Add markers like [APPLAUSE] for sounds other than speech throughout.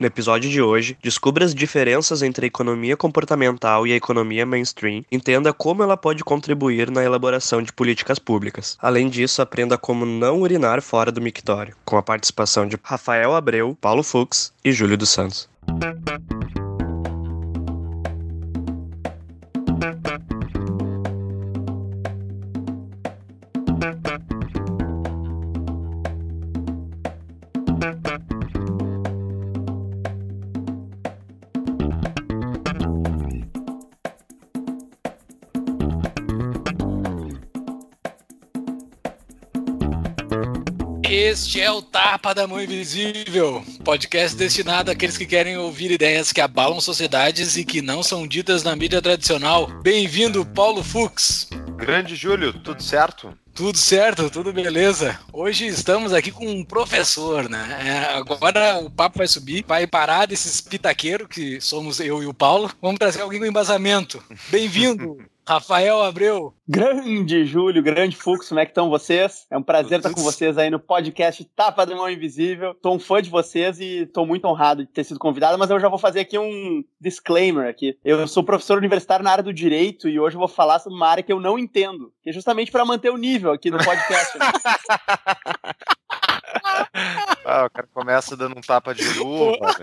No episódio de hoje, descubra as diferenças entre a economia comportamental e a economia mainstream, entenda como ela pode contribuir na elaboração de políticas públicas. Além disso, aprenda como não urinar fora do mictório, com a participação de Rafael Abreu, Paulo Fux e Júlio dos Santos. Este é o Tapa da Mão Invisível, podcast destinado àqueles que querem ouvir ideias que abalam sociedades e que não são ditas na mídia tradicional. Bem-vindo, Paulo Fux. Grande Júlio, tudo certo? Tudo certo, tudo beleza. Hoje estamos aqui com um professor, né? É, agora o papo vai subir, vai parar desses pitaqueiros que somos eu e o Paulo. Vamos trazer alguém com embasamento. Bem-vindo, [LAUGHS] Rafael Abreu. Grande Júlio, grande Fux, como é que estão vocês? É um prazer estar com vocês aí no podcast Tapa da Mão Invisível. Tô um fã de vocês e tô muito honrado de ter sido convidado, mas eu já vou fazer aqui um disclaimer aqui. Eu sou professor universitário na área do direito e hoje eu vou falar sobre uma área que eu não entendo, que é justamente para manter o nível aqui no podcast. Né? [LAUGHS] Ah, o cara começa dando um tapa de luva. [LAUGHS]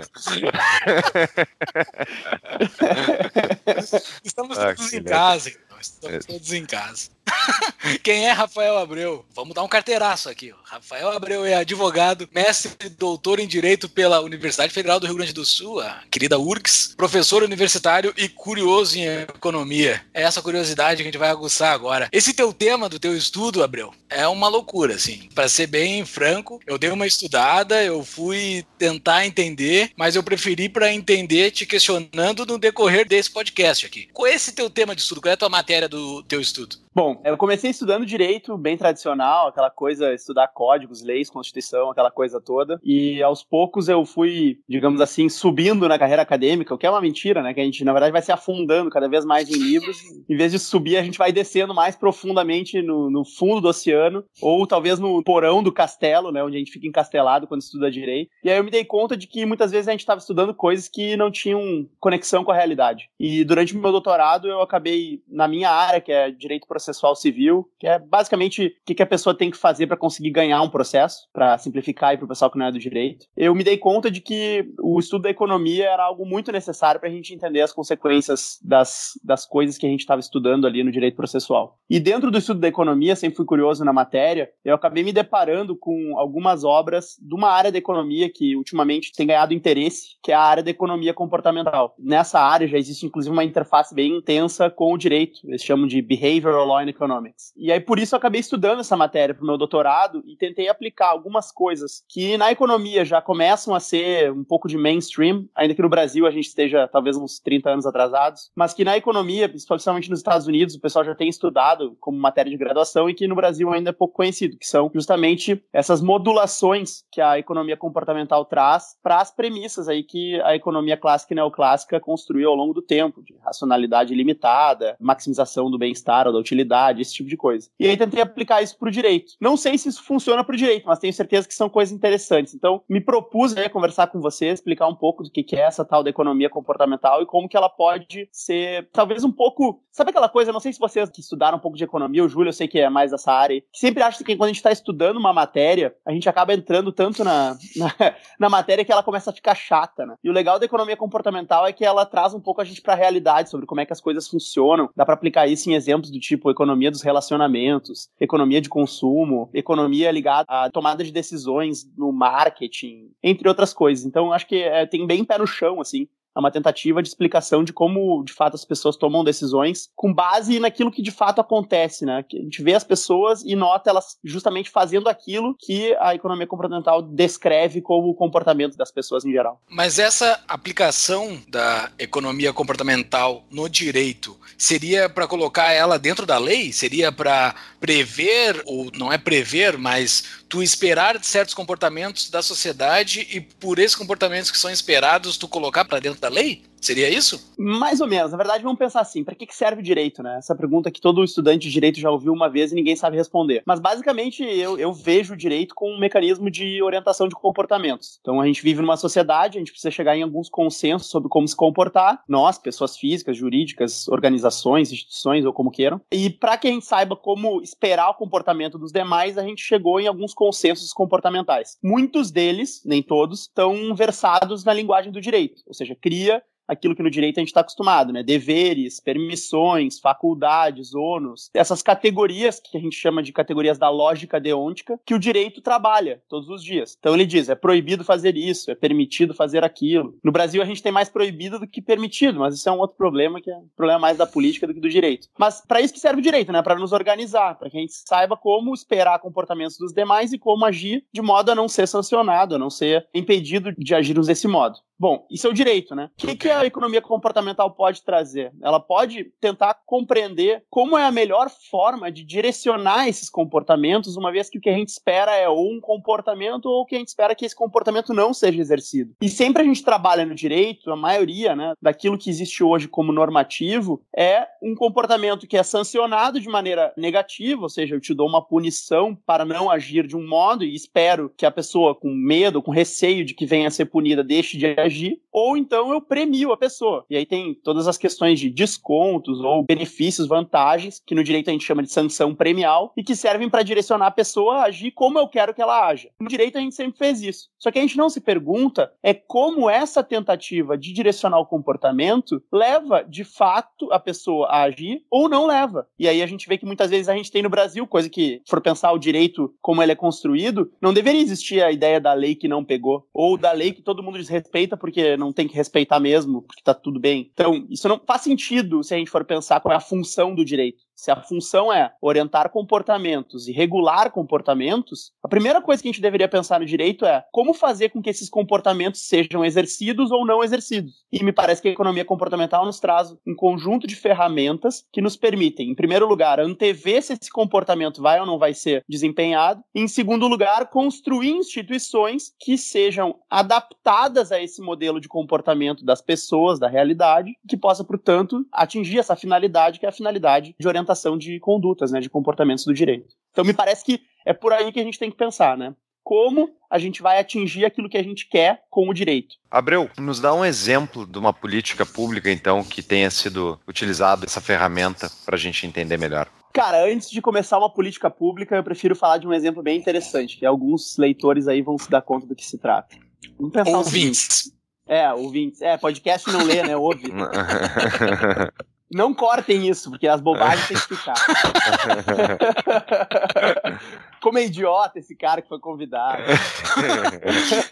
Estamos ah, todos em casa, então. Estamos é. todos em casa. [LAUGHS] Quem é Rafael Abreu? Vamos dar um carteiraço aqui. Rafael Abreu é advogado, mestre e doutor em Direito pela Universidade Federal do Rio Grande do Sul, a querida URGS, professor universitário e curioso em economia. É essa curiosidade que a gente vai aguçar agora. Esse teu tema do teu estudo, Abreu, é uma loucura, assim. Para ser bem franco, eu dei uma estudada, eu fui tentar entender, mas eu preferi para entender te questionando no decorrer desse podcast aqui. Qual é esse teu tema de estudo? Qual é a tua matéria do teu estudo? Bom, eu comecei estudando direito, bem tradicional, aquela coisa, estudar códigos, leis, constituição, aquela coisa toda. E aos poucos eu fui, digamos assim, subindo na carreira acadêmica, o que é uma mentira, né? Que a gente, na verdade, vai se afundando cada vez mais em livros. Em vez de subir, a gente vai descendo mais profundamente no, no fundo do oceano, ou talvez no porão do castelo, né? Onde a gente fica encastelado quando estuda direito. E aí eu me dei conta de que muitas vezes a gente estava estudando coisas que não tinham conexão com a realidade. E durante o meu doutorado eu acabei, na minha área, que é direito processual civil, que é basicamente o que a pessoa tem que fazer para conseguir ganhar um processo, para simplificar e para o pessoal que não é do direito. Eu me dei conta de que o estudo da economia era algo muito necessário para a gente entender as consequências das, das coisas que a gente estava estudando ali no direito processual. E dentro do estudo da economia, sempre fui curioso na matéria, eu acabei me deparando com algumas obras de uma área da economia que ultimamente tem ganhado interesse, que é a área da economia comportamental. Nessa área já existe inclusive uma interface bem intensa com o direito, eles chamam de Behavioral Law and Economics. E aí por isso eu acabei estudando essa matéria para o meu doutorado e tentei aplicar algumas coisas que na economia já começam a ser um pouco de mainstream, ainda que no Brasil a gente esteja talvez uns 30 anos atrasados, mas que na economia, principalmente nos Estados Unidos, o pessoal já tem estudado como matéria de graduação e que no Brasil ainda é pouco conhecido, que são justamente essas modulações que a economia comportamental traz para as premissas aí que a economia clássica e neoclássica construiu ao longo do tempo, de racionalidade limitada, maximização do bem-estar ou da utilidade, esse tipo de coisa. E aí tentei aplicar isso para o direito. Não sei se isso funciona para o direito, mas tenho certeza que são coisas interessantes. Então, me propus aí conversar com você, explicar um pouco do que é essa tal da economia comportamental e como que ela pode ser, talvez um pouco. Sabe aquela coisa? Não sei se vocês que estudaram um pouco de economia, o Júlio, eu sei que é mais dessa área, que sempre acha que quando a gente está estudando uma matéria, a gente acaba entrando tanto na, [LAUGHS] na, na, matéria que ela começa a ficar chata, né? E o legal da economia comportamental é que ela traz um pouco a gente para a realidade sobre como é que as coisas funcionam. Dá para aplicar isso em exemplos do tipo economia dos relacionamentos, economia de consumo, economia ligada à tomada de decisões no marketing, entre outras coisas. Então, acho que é, tem bem pé no chão, assim, é uma tentativa de explicação de como, de fato, as pessoas tomam decisões com base naquilo que de fato acontece, né? Que a gente vê as pessoas e nota elas justamente fazendo aquilo que a economia comportamental descreve como o comportamento das pessoas em geral. Mas essa aplicação da economia comportamental no direito seria para colocar ela dentro da lei? Seria para prever, ou não é prever, mas tu esperar certos comportamentos da sociedade e por esses comportamentos que são esperados, tu colocar para dentro da lei? Seria isso? Mais ou menos. Na verdade, vamos pensar assim: para que serve o direito, né? Essa pergunta que todo estudante de direito já ouviu uma vez e ninguém sabe responder. Mas basicamente eu, eu vejo o direito como um mecanismo de orientação de comportamentos. Então a gente vive numa sociedade, a gente precisa chegar em alguns consensos sobre como se comportar, nós, pessoas físicas, jurídicas, organizações, instituições ou como queiram. E para que a gente saiba como esperar o comportamento dos demais, a gente chegou em alguns consensos comportamentais. Muitos deles, nem todos, estão versados na linguagem do direito, ou seja, cria aquilo que no direito a gente está acostumado, né? Deveres, permissões, faculdades, ônus, essas categorias que a gente chama de categorias da lógica deôntica, que o direito trabalha todos os dias. Então ele diz: é proibido fazer isso, é permitido fazer aquilo. No Brasil a gente tem mais proibido do que permitido, mas isso é um outro problema que é um problema mais da política do que do direito. Mas para isso que serve o direito, né? Para nos organizar, para que a gente saiba como esperar comportamentos dos demais e como agir de modo a não ser sancionado, a não ser impedido de agirmos desse modo. Bom, isso é o direito, né? O que, que a economia comportamental pode trazer? Ela pode tentar compreender como é a melhor forma de direcionar esses comportamentos, uma vez que o que a gente espera é ou um comportamento ou que a gente espera que esse comportamento não seja exercido. E sempre a gente trabalha no direito, a maioria, né, daquilo que existe hoje como normativo é um comportamento que é sancionado de maneira negativa, ou seja, eu te dou uma punição para não agir de um modo e espero que a pessoa com medo, com receio de que venha a ser punida, deixe de agir, ou então eu premio a pessoa. E aí tem todas as questões de descontos ou benefícios, vantagens, que no direito a gente chama de sanção premial, e que servem para direcionar a pessoa a agir como eu quero que ela haja. No direito a gente sempre fez isso. Só que a gente não se pergunta é como essa tentativa de direcionar o comportamento leva, de fato, a pessoa a agir ou não leva. E aí a gente vê que muitas vezes a gente tem no Brasil, coisa que, for pensar o direito como ele é construído, não deveria existir a ideia da lei que não pegou, ou da lei que todo mundo desrespeita porque não tem que respeitar mesmo, porque tá tudo bem. Então, isso não faz sentido se a gente for pensar qual é a função do direito. Se a função é orientar comportamentos e regular comportamentos, a primeira coisa que a gente deveria pensar no direito é como fazer com que esses comportamentos sejam exercidos ou não exercidos. E me parece que a economia comportamental nos traz um conjunto de ferramentas que nos permitem, em primeiro lugar, antever se esse comportamento vai ou não vai ser desempenhado, e, em segundo lugar, construir instituições que sejam adaptadas a esse modelo de comportamento das pessoas, da realidade, que possa, portanto, atingir essa finalidade que é a finalidade de orientação orientação de condutas, né, de comportamentos do direito. Então me parece que é por aí que a gente tem que pensar, né? Como a gente vai atingir aquilo que a gente quer com o direito. Abreu, nos dá um exemplo de uma política pública, então, que tenha sido utilizada essa ferramenta para a gente entender melhor. Cara, antes de começar uma política pública, eu prefiro falar de um exemplo bem interessante, que alguns leitores aí vão se dar conta do que se trata. Vamos pensar ouvintes. É, ouvintes. É, podcast não lê, né? Ouve. [LAUGHS] Não cortem isso, porque as bobagens têm que ficar. [LAUGHS] Como é idiota esse cara que foi convidado.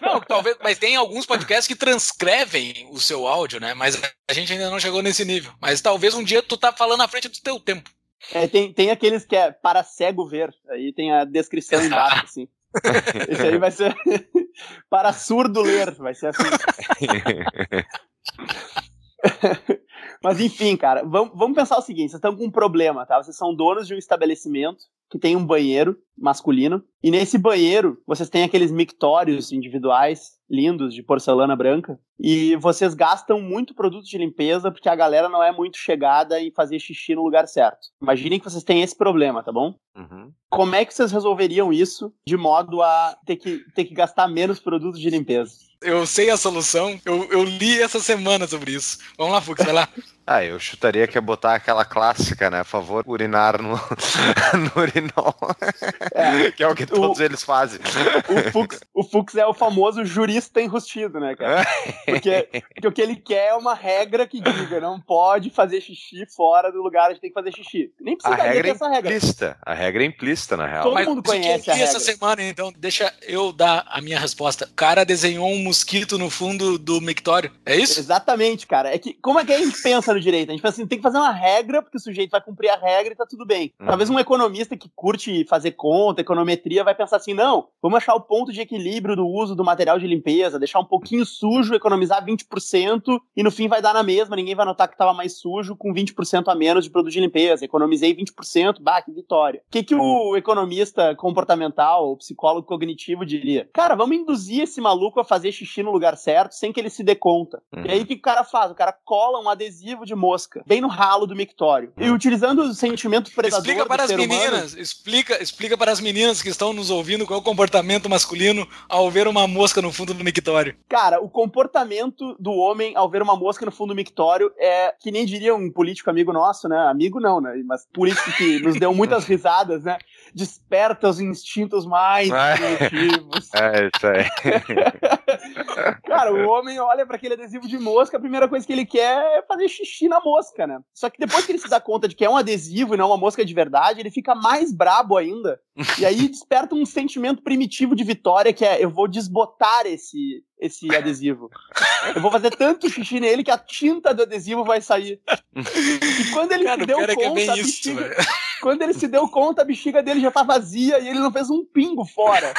Não, talvez, mas tem alguns podcasts que transcrevem o seu áudio, né? Mas a gente ainda não chegou nesse nível. Mas talvez um dia tu tá falando na frente do teu tempo. É, tem, tem aqueles que é para cego ver. Aí tem a descrição embaixo, [LAUGHS] assim. Esse aí vai ser [LAUGHS] para surdo ler, vai ser assim. Mas enfim, cara, vamos, vamos pensar o seguinte: vocês estão com um problema, tá? Vocês são donos de um estabelecimento que tem um banheiro masculino, e nesse banheiro vocês têm aqueles mictórios individuais lindos de porcelana branca, e vocês gastam muito produto de limpeza porque a galera não é muito chegada em fazer xixi no lugar certo. Imaginem que vocês têm esse problema, tá bom? Uhum. Como é que vocês resolveriam isso de modo a ter que, ter que gastar menos produto de limpeza? Eu sei a solução, eu, eu li essa semana sobre isso. Vamos lá, Fux, vai lá. [LAUGHS] Ah, eu chutaria que é botar aquela clássica, né? A favor, urinar no, [LAUGHS] no urinol. É, que é o que todos o, eles fazem. O Fux, o Fux é o famoso jurista enrustido, né, cara? Porque, porque o que ele quer é uma regra que diga, não pode fazer xixi fora do lugar onde tem que fazer xixi. Nem precisa a regra é essa regra. Implícita. A regra é implícita, na real. Todo Mas, mundo conhece a regra. essa semana, então, deixa eu dar a minha resposta. O cara desenhou um mosquito no fundo do mictório. É isso? Exatamente, cara. É que, como é que a gente pensa no direito. A gente pensa assim, tem que fazer uma regra, porque o sujeito vai cumprir a regra e tá tudo bem. Uhum. Talvez um economista que curte fazer conta, econometria, vai pensar assim, não, vamos achar o ponto de equilíbrio do uso do material de limpeza, deixar um pouquinho sujo, economizar 20% e no fim vai dar na mesma, ninguém vai notar que tava mais sujo com 20% a menos de produto de limpeza. Economizei 20%, bah, que vitória. O que, que o economista comportamental, o psicólogo cognitivo diria? Cara, vamos induzir esse maluco a fazer xixi no lugar certo sem que ele se dê conta. Uhum. E aí o que o cara faz? O cara cola um adesivo de mosca bem no ralo do mictório. E utilizando o sentimento predador explica para as meninas, humano, explica, explica para as meninas que estão nos ouvindo qual é o comportamento masculino ao ver uma mosca no fundo do mictório. Cara, o comportamento do homem ao ver uma mosca no fundo do mictório é que nem diria um político amigo nosso, né? Amigo não, né? Mas político que nos deu muitas [LAUGHS] risadas, né? Desperta os instintos mais primitivos. [LAUGHS] É, isso aí. [LAUGHS] Cara, o homem olha para aquele adesivo de mosca, a primeira coisa que ele quer é fazer xixi na mosca, né? Só que depois que ele se dá conta de que é um adesivo e não uma mosca de verdade, ele fica mais brabo ainda. E aí [LAUGHS] desperta um sentimento primitivo de vitória que é eu vou desbotar esse esse adesivo. Eu vou fazer tanto xixi nele que a tinta do adesivo vai sair. E quando ele Cara, se deu é conta, é a bexiga, isso, quando ele se deu conta, a bexiga dele já tá vazia e ele não fez um pingo fora.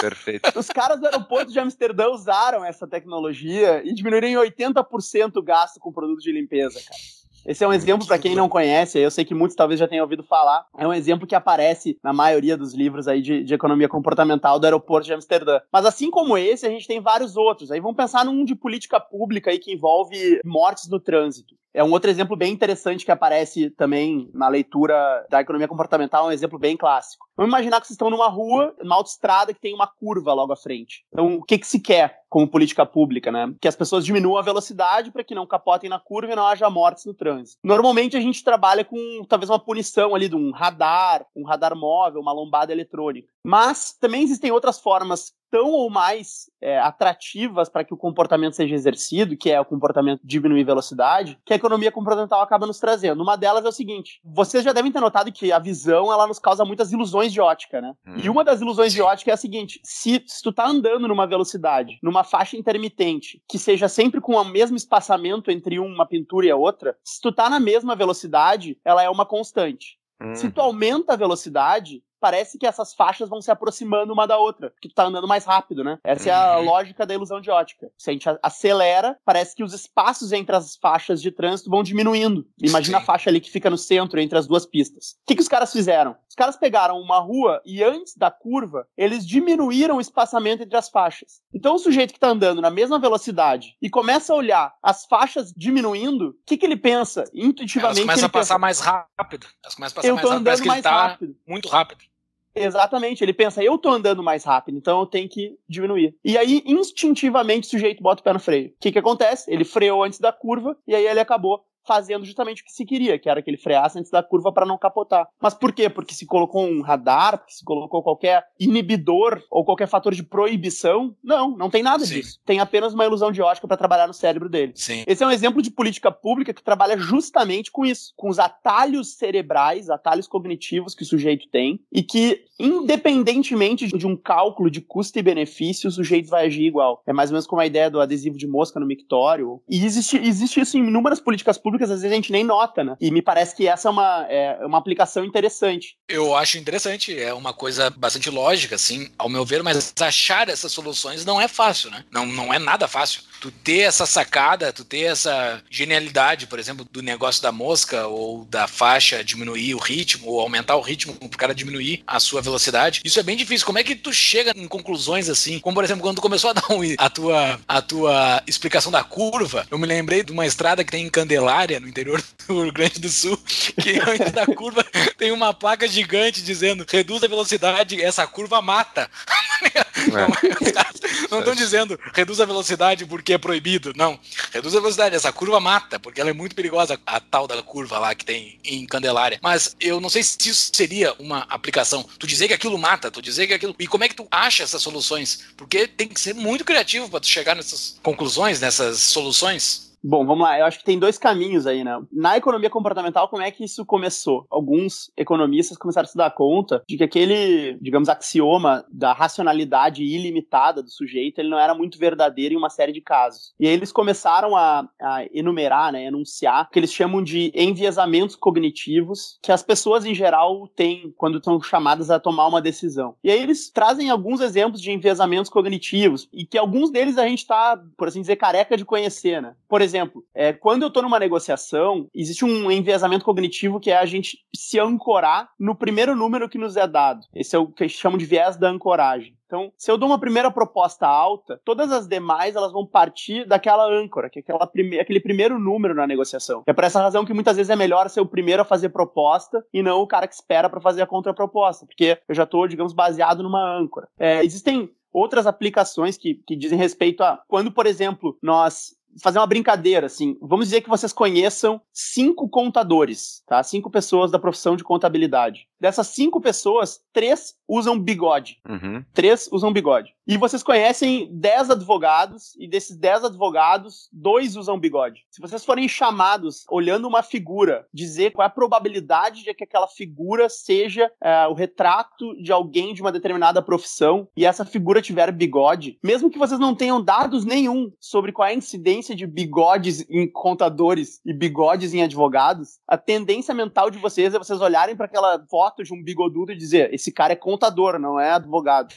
Perfeito. Os caras do aeroporto de Amsterdã usaram essa tecnologia e diminuíram em 80% o gasto com produto de limpeza, cara. Esse é um exemplo para quem não conhece, eu sei que muitos talvez já tenham ouvido falar. É um exemplo que aparece na maioria dos livros aí de, de economia comportamental do aeroporto de Amsterdã. Mas assim como esse, a gente tem vários outros. Aí vamos pensar num de política pública aí que envolve mortes no trânsito. É um outro exemplo bem interessante que aparece também na leitura da economia comportamental, um exemplo bem clássico. Vamos imaginar que vocês estão numa rua, numa autoestrada que tem uma curva logo à frente. Então, o que, que se quer como política pública, né? Que as pessoas diminuam a velocidade para que não capotem na curva e não haja mortes no trânsito. Normalmente a gente trabalha com talvez uma punição ali de um radar, um radar móvel, uma lombada eletrônica. Mas também existem outras formas tão ou mais é, atrativas para que o comportamento seja exercido, que é o comportamento de diminuir velocidade, que a economia comportamental acaba nos trazendo. Uma delas é o seguinte: vocês já devem ter notado que a visão ela nos causa muitas ilusões de ótica, né? Hum. E uma das ilusões de ótica é a seguinte: se, se tu tá andando numa velocidade, numa faixa intermitente, que seja sempre com o mesmo espaçamento entre uma pintura e a outra, se tu tá na mesma velocidade, ela é uma constante. Hum. Se tu aumenta a velocidade, parece que essas faixas vão se aproximando uma da outra, porque tu tá andando mais rápido, né? Essa é a uhum. lógica da ilusão de ótica. Se a gente acelera, parece que os espaços entre as faixas de trânsito vão diminuindo. Imagina Sim. a faixa ali que fica no centro, entre as duas pistas. O que, que os caras fizeram? Os caras pegaram uma rua e antes da curva, eles diminuíram o espaçamento entre as faixas. Então o sujeito que tá andando na mesma velocidade e começa a olhar as faixas diminuindo, o que, que ele pensa? Intuitivamente. Elas começam a passar pensa, mais rápido. Elas começam a passar eu tô mais andando mais tá rápido. Muito rápido. Exatamente, ele pensa, eu tô andando mais rápido, então eu tenho que diminuir. E aí, instintivamente, o sujeito bota o pé no freio. O que que acontece? Ele freou antes da curva e aí ele acabou fazendo justamente o que se queria, que era que ele freasse antes da curva para não capotar. Mas por quê? Porque se colocou um radar, porque se colocou qualquer inibidor ou qualquer fator de proibição? Não, não tem nada Sim. disso. Tem apenas uma ilusão de ótica para trabalhar no cérebro dele. Sim. Esse é um exemplo de política pública que trabalha justamente com isso, com os atalhos cerebrais, atalhos cognitivos que o sujeito tem e que, independentemente de um cálculo de custo e benefício, o sujeito vai agir igual. É mais ou menos como a ideia do adesivo de mosca no mictório. E existe, existe isso em inúmeras políticas públicas públicas, às vezes a gente nem nota, né? E me parece que essa é uma, é uma aplicação interessante. Eu acho interessante, é uma coisa bastante lógica, assim, ao meu ver, mas achar essas soluções não é fácil, né? Não, não é nada fácil. Tu ter essa sacada, tu ter essa genialidade, por exemplo, do negócio da mosca ou da faixa diminuir o ritmo ou aumentar o ritmo para o cara diminuir a sua velocidade, isso é bem difícil. Como é que tu chega em conclusões assim? Como, por exemplo, quando tu começou a dar um, a, tua, a tua explicação da curva, eu me lembrei de uma estrada que tem em Candelária, área no interior do Rio Grande do Sul, que [LAUGHS] antes da curva tem uma placa gigante dizendo reduz a velocidade, essa curva mata. É. [LAUGHS] não estão dizendo reduz a velocidade porque é proibido. Não. Reduz a velocidade, essa curva mata, porque ela é muito perigosa, a tal da curva lá que tem em Candelária. Mas eu não sei se isso seria uma aplicação. Tu dizer que aquilo mata, tu dizer que aquilo. E como é que tu acha essas soluções? Porque tem que ser muito criativo para tu chegar nessas conclusões, nessas soluções. Bom, vamos lá. Eu acho que tem dois caminhos aí, né? Na economia comportamental, como é que isso começou? Alguns economistas começaram a se dar conta de que aquele, digamos, axioma da racionalidade ilimitada do sujeito, ele não era muito verdadeiro em uma série de casos. E aí eles começaram a, a enumerar, né, enunciar, o que eles chamam de enviesamentos cognitivos que as pessoas em geral têm quando estão chamadas a tomar uma decisão. E aí eles trazem alguns exemplos de enviesamentos cognitivos e que alguns deles a gente está, por assim dizer, careca de conhecer, né? Por é, quando eu estou numa negociação, existe um enviesamento cognitivo que é a gente se ancorar no primeiro número que nos é dado. Esse é o que chamam de viés da ancoragem. Então, se eu dou uma primeira proposta alta, todas as demais elas vão partir daquela âncora, que é aquela prime aquele primeiro número na negociação. É por essa razão que muitas vezes é melhor ser o primeiro a fazer proposta e não o cara que espera para fazer a contraproposta, porque eu já estou, digamos, baseado numa âncora. É, existem outras aplicações que, que dizem respeito a quando, por exemplo, nós fazer uma brincadeira, assim. Vamos dizer que vocês conheçam cinco contadores, tá? Cinco pessoas da profissão de contabilidade. Dessas cinco pessoas, três usam bigode. Uhum. Três usam bigode. E vocês conhecem dez advogados, e desses dez advogados, dois usam bigode. Se vocês forem chamados, olhando uma figura, dizer qual é a probabilidade de que aquela figura seja é, o retrato de alguém de uma determinada profissão, e essa figura tiver bigode, mesmo que vocês não tenham dados nenhum sobre qual é a incidência de bigodes em contadores e bigodes em advogados, a tendência mental de vocês é vocês olharem para aquela foto de um bigodudo e dizer: esse cara é contador, não é advogado.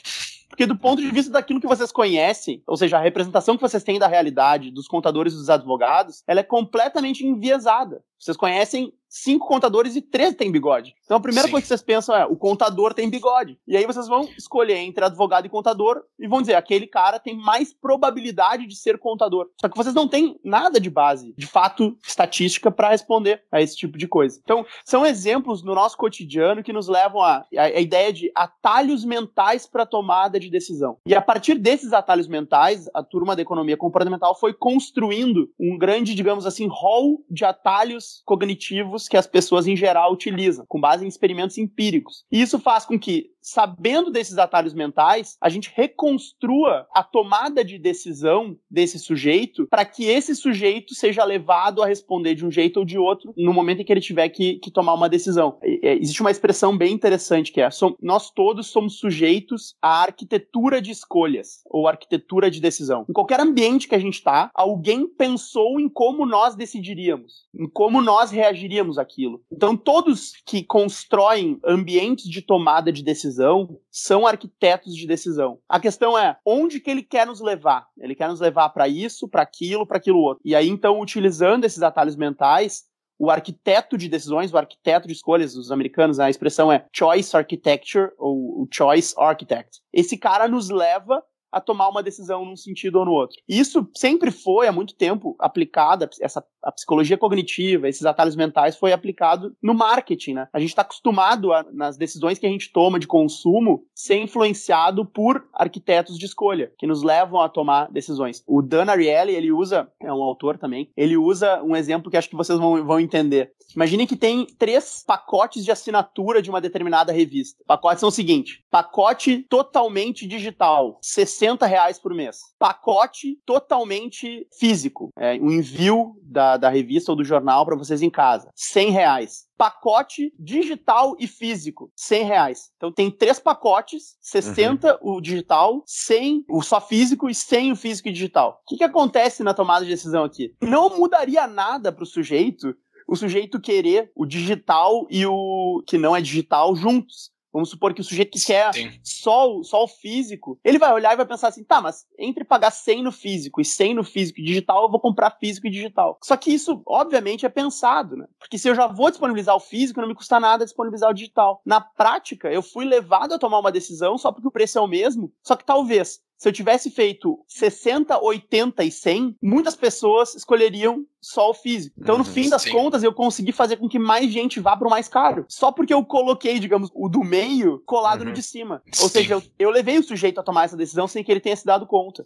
Porque do ponto de vista daquilo que vocês conhecem, ou seja, a representação que vocês têm da realidade dos contadores e dos advogados, ela é completamente enviesada. Vocês conhecem cinco contadores e três têm bigode. Então a primeira Sim. coisa que vocês pensam é: o contador tem bigode. E aí vocês vão escolher entre advogado e contador e vão dizer: aquele cara tem mais probabilidade de ser contador. Só que vocês não têm nada de base, de fato, estatística para responder a esse tipo de coisa. Então, são exemplos no nosso cotidiano que nos levam a, a, a ideia de atalhos mentais para tomada de decisão. E a partir desses atalhos mentais, a turma da economia comportamental foi construindo um grande, digamos assim, rol de atalhos cognitivos que as pessoas em geral utilizam, com base em experimentos empíricos. E isso faz com que sabendo desses atalhos mentais, a gente reconstrua a tomada de decisão desse sujeito para que esse sujeito seja levado a responder de um jeito ou de outro no momento em que ele tiver que, que tomar uma decisão. Existe uma expressão bem interessante que é: nós todos somos sujeitos à arquitetura de escolhas ou arquitetura de decisão. Em qualquer ambiente que a gente está, alguém pensou em como nós decidiríamos, em como nós reagiríamos àquilo. Então, todos que constroem ambientes de tomada de decisão decisão são arquitetos de decisão. A questão é onde que ele quer nos levar? Ele quer nos levar para isso, para aquilo, para aquilo outro. E aí então utilizando esses atalhos mentais, o arquiteto de decisões, o arquiteto de escolhas, os americanos, a expressão é choice architecture ou choice architect. Esse cara nos leva a tomar uma decisão num sentido ou no outro. Isso sempre foi, há muito tempo, aplicado, essa a psicologia cognitiva, esses atalhos mentais foi aplicado no marketing, né? A gente está acostumado a, nas decisões que a gente toma de consumo ser influenciado por arquitetos de escolha, que nos levam a tomar decisões. O Dan Ariely, ele usa, é um autor também, ele usa um exemplo que acho que vocês vão, vão entender. Imaginem que tem três pacotes de assinatura de uma determinada revista. Pacotes são o seguinte: pacote totalmente digital, 60 reais por mês. Pacote totalmente físico, é, um envio da, da revista ou do jornal para vocês em casa, 100 reais pacote digital e físico, 100 reais. Então tem três pacotes, 60 uhum. o digital, 100 o só físico e 100 o físico e digital. O que, que acontece na tomada de decisão aqui? Não mudaria nada para o sujeito o sujeito querer o digital e o que não é digital juntos. Vamos supor que o sujeito que quer só o, só o físico, ele vai olhar e vai pensar assim, tá, mas entre pagar 100 no físico e 100 no físico e digital, eu vou comprar físico e digital. Só que isso, obviamente, é pensado, né? Porque se eu já vou disponibilizar o físico, não me custa nada disponibilizar o digital. Na prática, eu fui levado a tomar uma decisão só porque o preço é o mesmo, só que talvez se eu tivesse feito 60, 80 e 100, muitas pessoas escolheriam só o físico. Então, no uhum, fim das sim. contas, eu consegui fazer com que mais gente vá pro mais caro. Só porque eu coloquei, digamos, o do meio colado uhum. no de cima. Ou sim. seja, eu, eu levei o sujeito a tomar essa decisão sem que ele tenha se dado conta.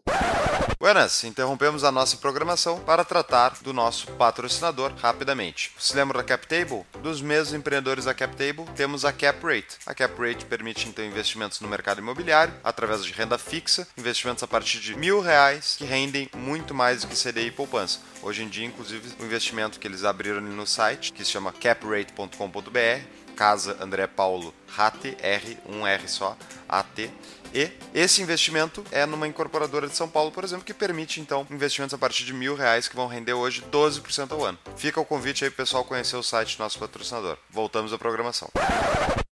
Buenas, interrompemos a nossa programação para tratar do nosso patrocinador rapidamente. Se lembra da CapTable? Dos mesmos empreendedores da CapTable, temos a CapRate. A CapRate permite então investimentos no mercado imobiliário através de renda fixa, investimentos a partir de mil reais que rendem muito mais do que CDI e poupança. Hoje em dia, inclusive, o investimento que eles abriram no site, que se chama caprate.com.br, Casa André Paulo RAT, R, um R só, AT, e esse investimento é numa incorporadora de São Paulo, por exemplo, que permite então investimentos a partir de mil reais que vão render hoje 12% ao ano. Fica o convite aí pessoal conhecer o site do nosso patrocinador. Voltamos à programação.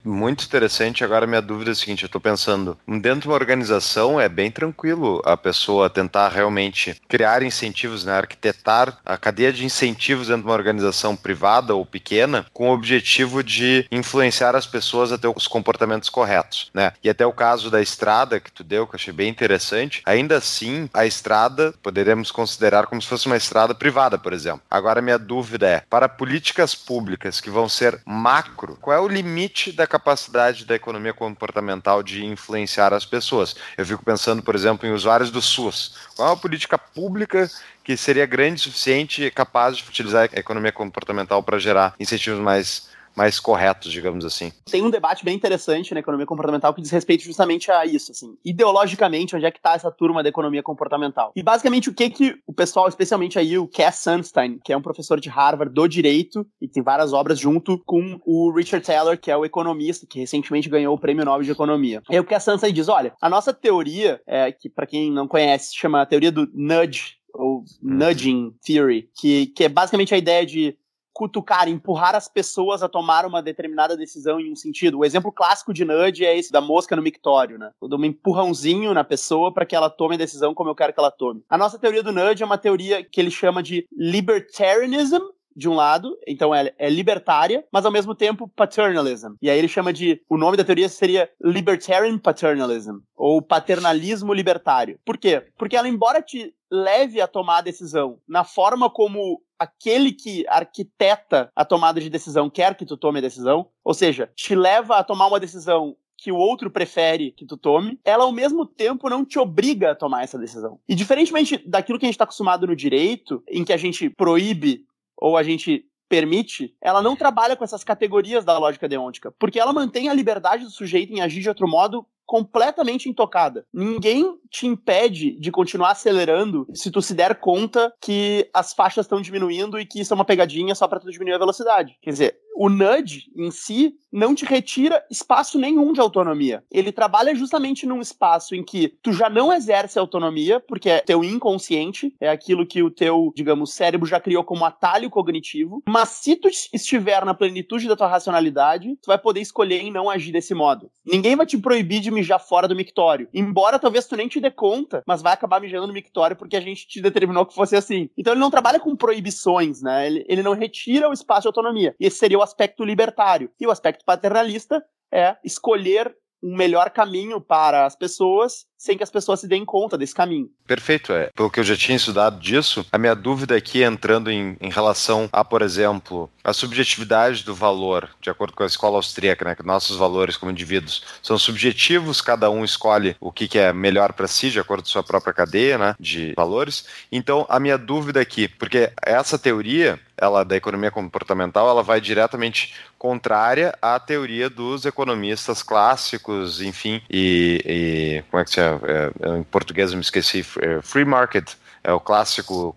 Muito interessante. Agora, minha dúvida é a seguinte: eu estou pensando, dentro de uma organização é bem tranquilo a pessoa tentar realmente criar incentivos, né, arquitetar a cadeia de incentivos dentro de uma organização privada ou pequena com o objetivo de influenciar as pessoas a ter os comportamentos corretos. Né? E até o caso da estrada que tu deu, que eu achei bem interessante, ainda assim, a estrada poderíamos considerar como se fosse uma estrada privada, por exemplo. Agora, minha dúvida é: para políticas públicas que vão ser macro, qual é o limite da capacidade da economia comportamental de influenciar as pessoas. Eu fico pensando, por exemplo, em usuários do SUS. Qual é uma política pública que seria grande o suficiente e capaz de utilizar a economia comportamental para gerar incentivos mais mais corretos, digamos assim. Tem um debate bem interessante na economia comportamental que diz respeito justamente a isso, assim, ideologicamente, onde é que está essa turma da economia comportamental. E basicamente o que que o pessoal, especialmente aí o Cass Sunstein, que é um professor de Harvard do direito e tem várias obras junto com o Richard Taylor, que é o economista que recentemente ganhou o Prêmio Nobel de Economia. E aí o Cass Sunstein diz, olha, a nossa teoria, é, que para quem não conhece, se chama a teoria do nudge, ou nudging theory, que, que é basicamente a ideia de cutucar, empurrar as pessoas a tomar uma determinada decisão em um sentido. O exemplo clássico de nudge é esse da mosca no mictório, né? Eu dou um empurrãozinho na pessoa para que ela tome a decisão como eu quero que ela tome. A nossa teoria do nudge é uma teoria que ele chama de libertarianism, de um lado, então é, é, libertária, mas ao mesmo tempo paternalism. E aí ele chama de. O nome da teoria seria Libertarian Paternalism, ou paternalismo libertário. Por quê? Porque ela, embora te leve a tomar a decisão na forma como aquele que arquiteta a tomada de decisão quer que tu tome a decisão, ou seja, te leva a tomar uma decisão que o outro prefere que tu tome, ela ao mesmo tempo não te obriga a tomar essa decisão. E diferentemente daquilo que a gente está acostumado no direito, em que a gente proíbe ou a gente permite, ela não trabalha com essas categorias da lógica deôntica, porque ela mantém a liberdade do sujeito em agir de outro modo completamente intocada. Ninguém te impede de continuar acelerando se tu se der conta que as faixas estão diminuindo e que isso é uma pegadinha só para tu diminuir a velocidade. Quer dizer, o nudge em si não te retira espaço nenhum de autonomia. Ele trabalha justamente num espaço em que tu já não exerce autonomia, porque é teu inconsciente, é aquilo que o teu, digamos, cérebro já criou como atalho cognitivo, mas se tu estiver na plenitude da tua racionalidade, tu vai poder escolher em não agir desse modo. Ninguém vai te proibir de mijar fora do mictório. Embora talvez tu nem te dê conta, mas vai acabar mijando no mictório porque a gente te determinou que fosse assim. Então ele não trabalha com proibições, né? Ele, ele não retira o espaço de autonomia. E esse seria o aspecto libertário. E o aspecto paternalista é escolher um melhor caminho para as pessoas sem que as pessoas se deem conta desse caminho. Perfeito, é. Pelo que eu já tinha estudado disso, a minha dúvida aqui entrando em, em relação a, por exemplo, a subjetividade do valor, de acordo com a escola austríaca, né, que nossos valores como indivíduos são subjetivos, cada um escolhe o que, que é melhor para si, de acordo com sua própria cadeia né, de valores. Então, a minha dúvida aqui, porque essa teoria, ela da economia comportamental, ela vai diretamente contrária à teoria dos economistas clássicos, enfim, e, e como é que se chama? É, é, em português eu me esqueci, é, free market, é o clássico,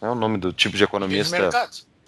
é o nome do tipo de economista?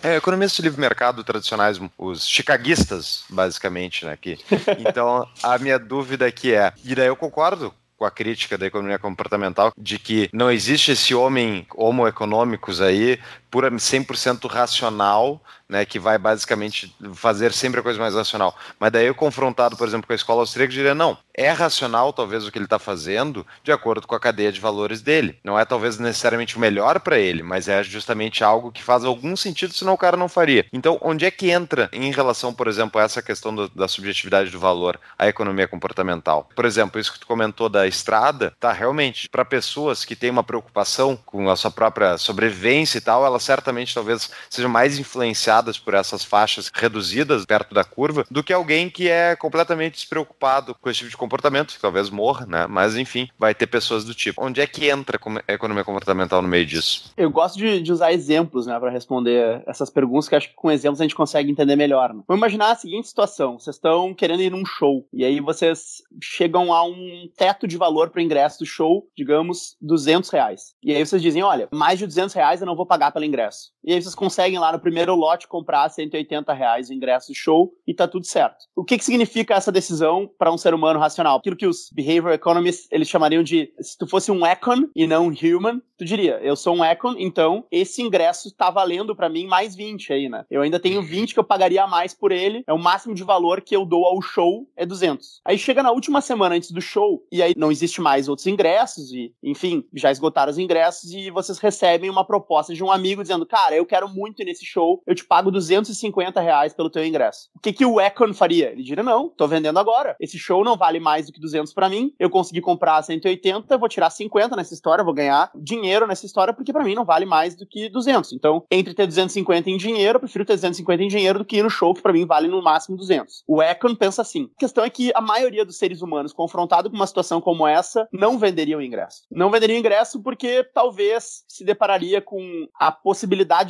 É, economistas de livre mercado tradicionais, os chicaguistas, basicamente, né? Aqui. Então, a minha dúvida aqui é, e daí eu concordo com a crítica da economia comportamental de que não existe esse homem homo econômicos aí pura 100% racional, né, que vai basicamente fazer sempre a coisa mais racional. Mas daí eu confrontado, por exemplo, com a escola austríaca, diria não, é racional, talvez, o que ele está fazendo, de acordo com a cadeia de valores dele. Não é talvez necessariamente o melhor para ele, mas é justamente algo que faz algum sentido, senão o cara não faria. Então, onde é que entra em relação, por exemplo, a essa questão do, da subjetividade do valor, a economia comportamental? Por exemplo, isso que tu comentou da estrada, tá realmente para pessoas que têm uma preocupação com a sua própria sobrevivência e tal, elas certamente talvez sejam mais influenciadas por essas faixas reduzidas perto da curva do que alguém que é completamente despreocupado com esse tipo de comportamento, que talvez morra, né? Mas enfim, vai ter pessoas do tipo. Onde é que entra a economia comportamental no meio disso? Eu gosto de, de usar exemplos, né, para responder essas perguntas, que acho que com exemplos a gente consegue entender melhor. Né? Vamos imaginar a seguinte situação: vocês estão querendo ir num show, e aí vocês chegam a um teto de valor para ingresso do show, digamos, 200 reais. E aí vocês dizem: olha, mais de 200 reais eu não vou pagar pelo ingresso. E aí vocês conseguem lá no primeiro lote comprar 180 reais o ingresso do show e tá tudo certo. O que, que significa essa decisão para um ser humano racional? Aquilo que os behavior economists eles chamariam de se tu fosse um econ e não um human, tu diria, eu sou um econ, então esse ingresso tá valendo para mim mais 20 aí, né? Eu ainda tenho 20 que eu pagaria a mais por ele, é o máximo de valor que eu dou ao show é 200. Aí chega na última semana antes do show e aí não existe mais outros ingressos e, enfim, já esgotaram os ingressos e vocês recebem uma proposta de um amigo dizendo, cara, eu quero muito nesse show, eu te pago 250 reais pelo teu ingresso. O que que o econ faria? Ele diria, não, tô vendendo agora. Esse show não vale mais do que 200 para mim, eu consegui comprar 180, vou tirar 50 nessa história, vou ganhar dinheiro nessa história, porque para mim não vale mais do que 200. Então, entre ter 250 em dinheiro, eu prefiro ter 250 em dinheiro do que ir no show, que para mim vale no máximo 200. O Econ pensa assim. A questão é que a maioria dos seres humanos, confrontado com uma situação como essa, não venderia o ingresso. Não venderia o ingresso porque talvez se depararia com a possibilidade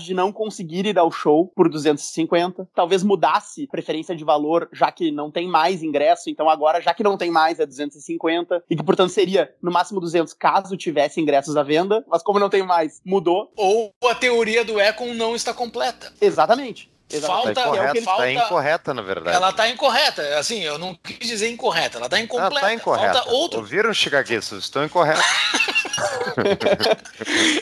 de não conseguir ir ao show por 250, talvez mudasse preferência de valor, já que não tem mais ingresso, então agora, já que não tem mais, é 250, e que, portanto, seria no máximo 200 caso tivesse ingressos à venda, mas como não tem mais, mudou. Ou a teoria do Econ não está completa. Exatamente. Falta, tá incorreta, é falta, tá incorreta, na verdade. Ela tá incorreta. Assim, eu não quis dizer incorreta, ela tá incompleta. Ela tá incorreta. Falta outro. Ouviram, chicaguistas? Estão incorretos. [LAUGHS]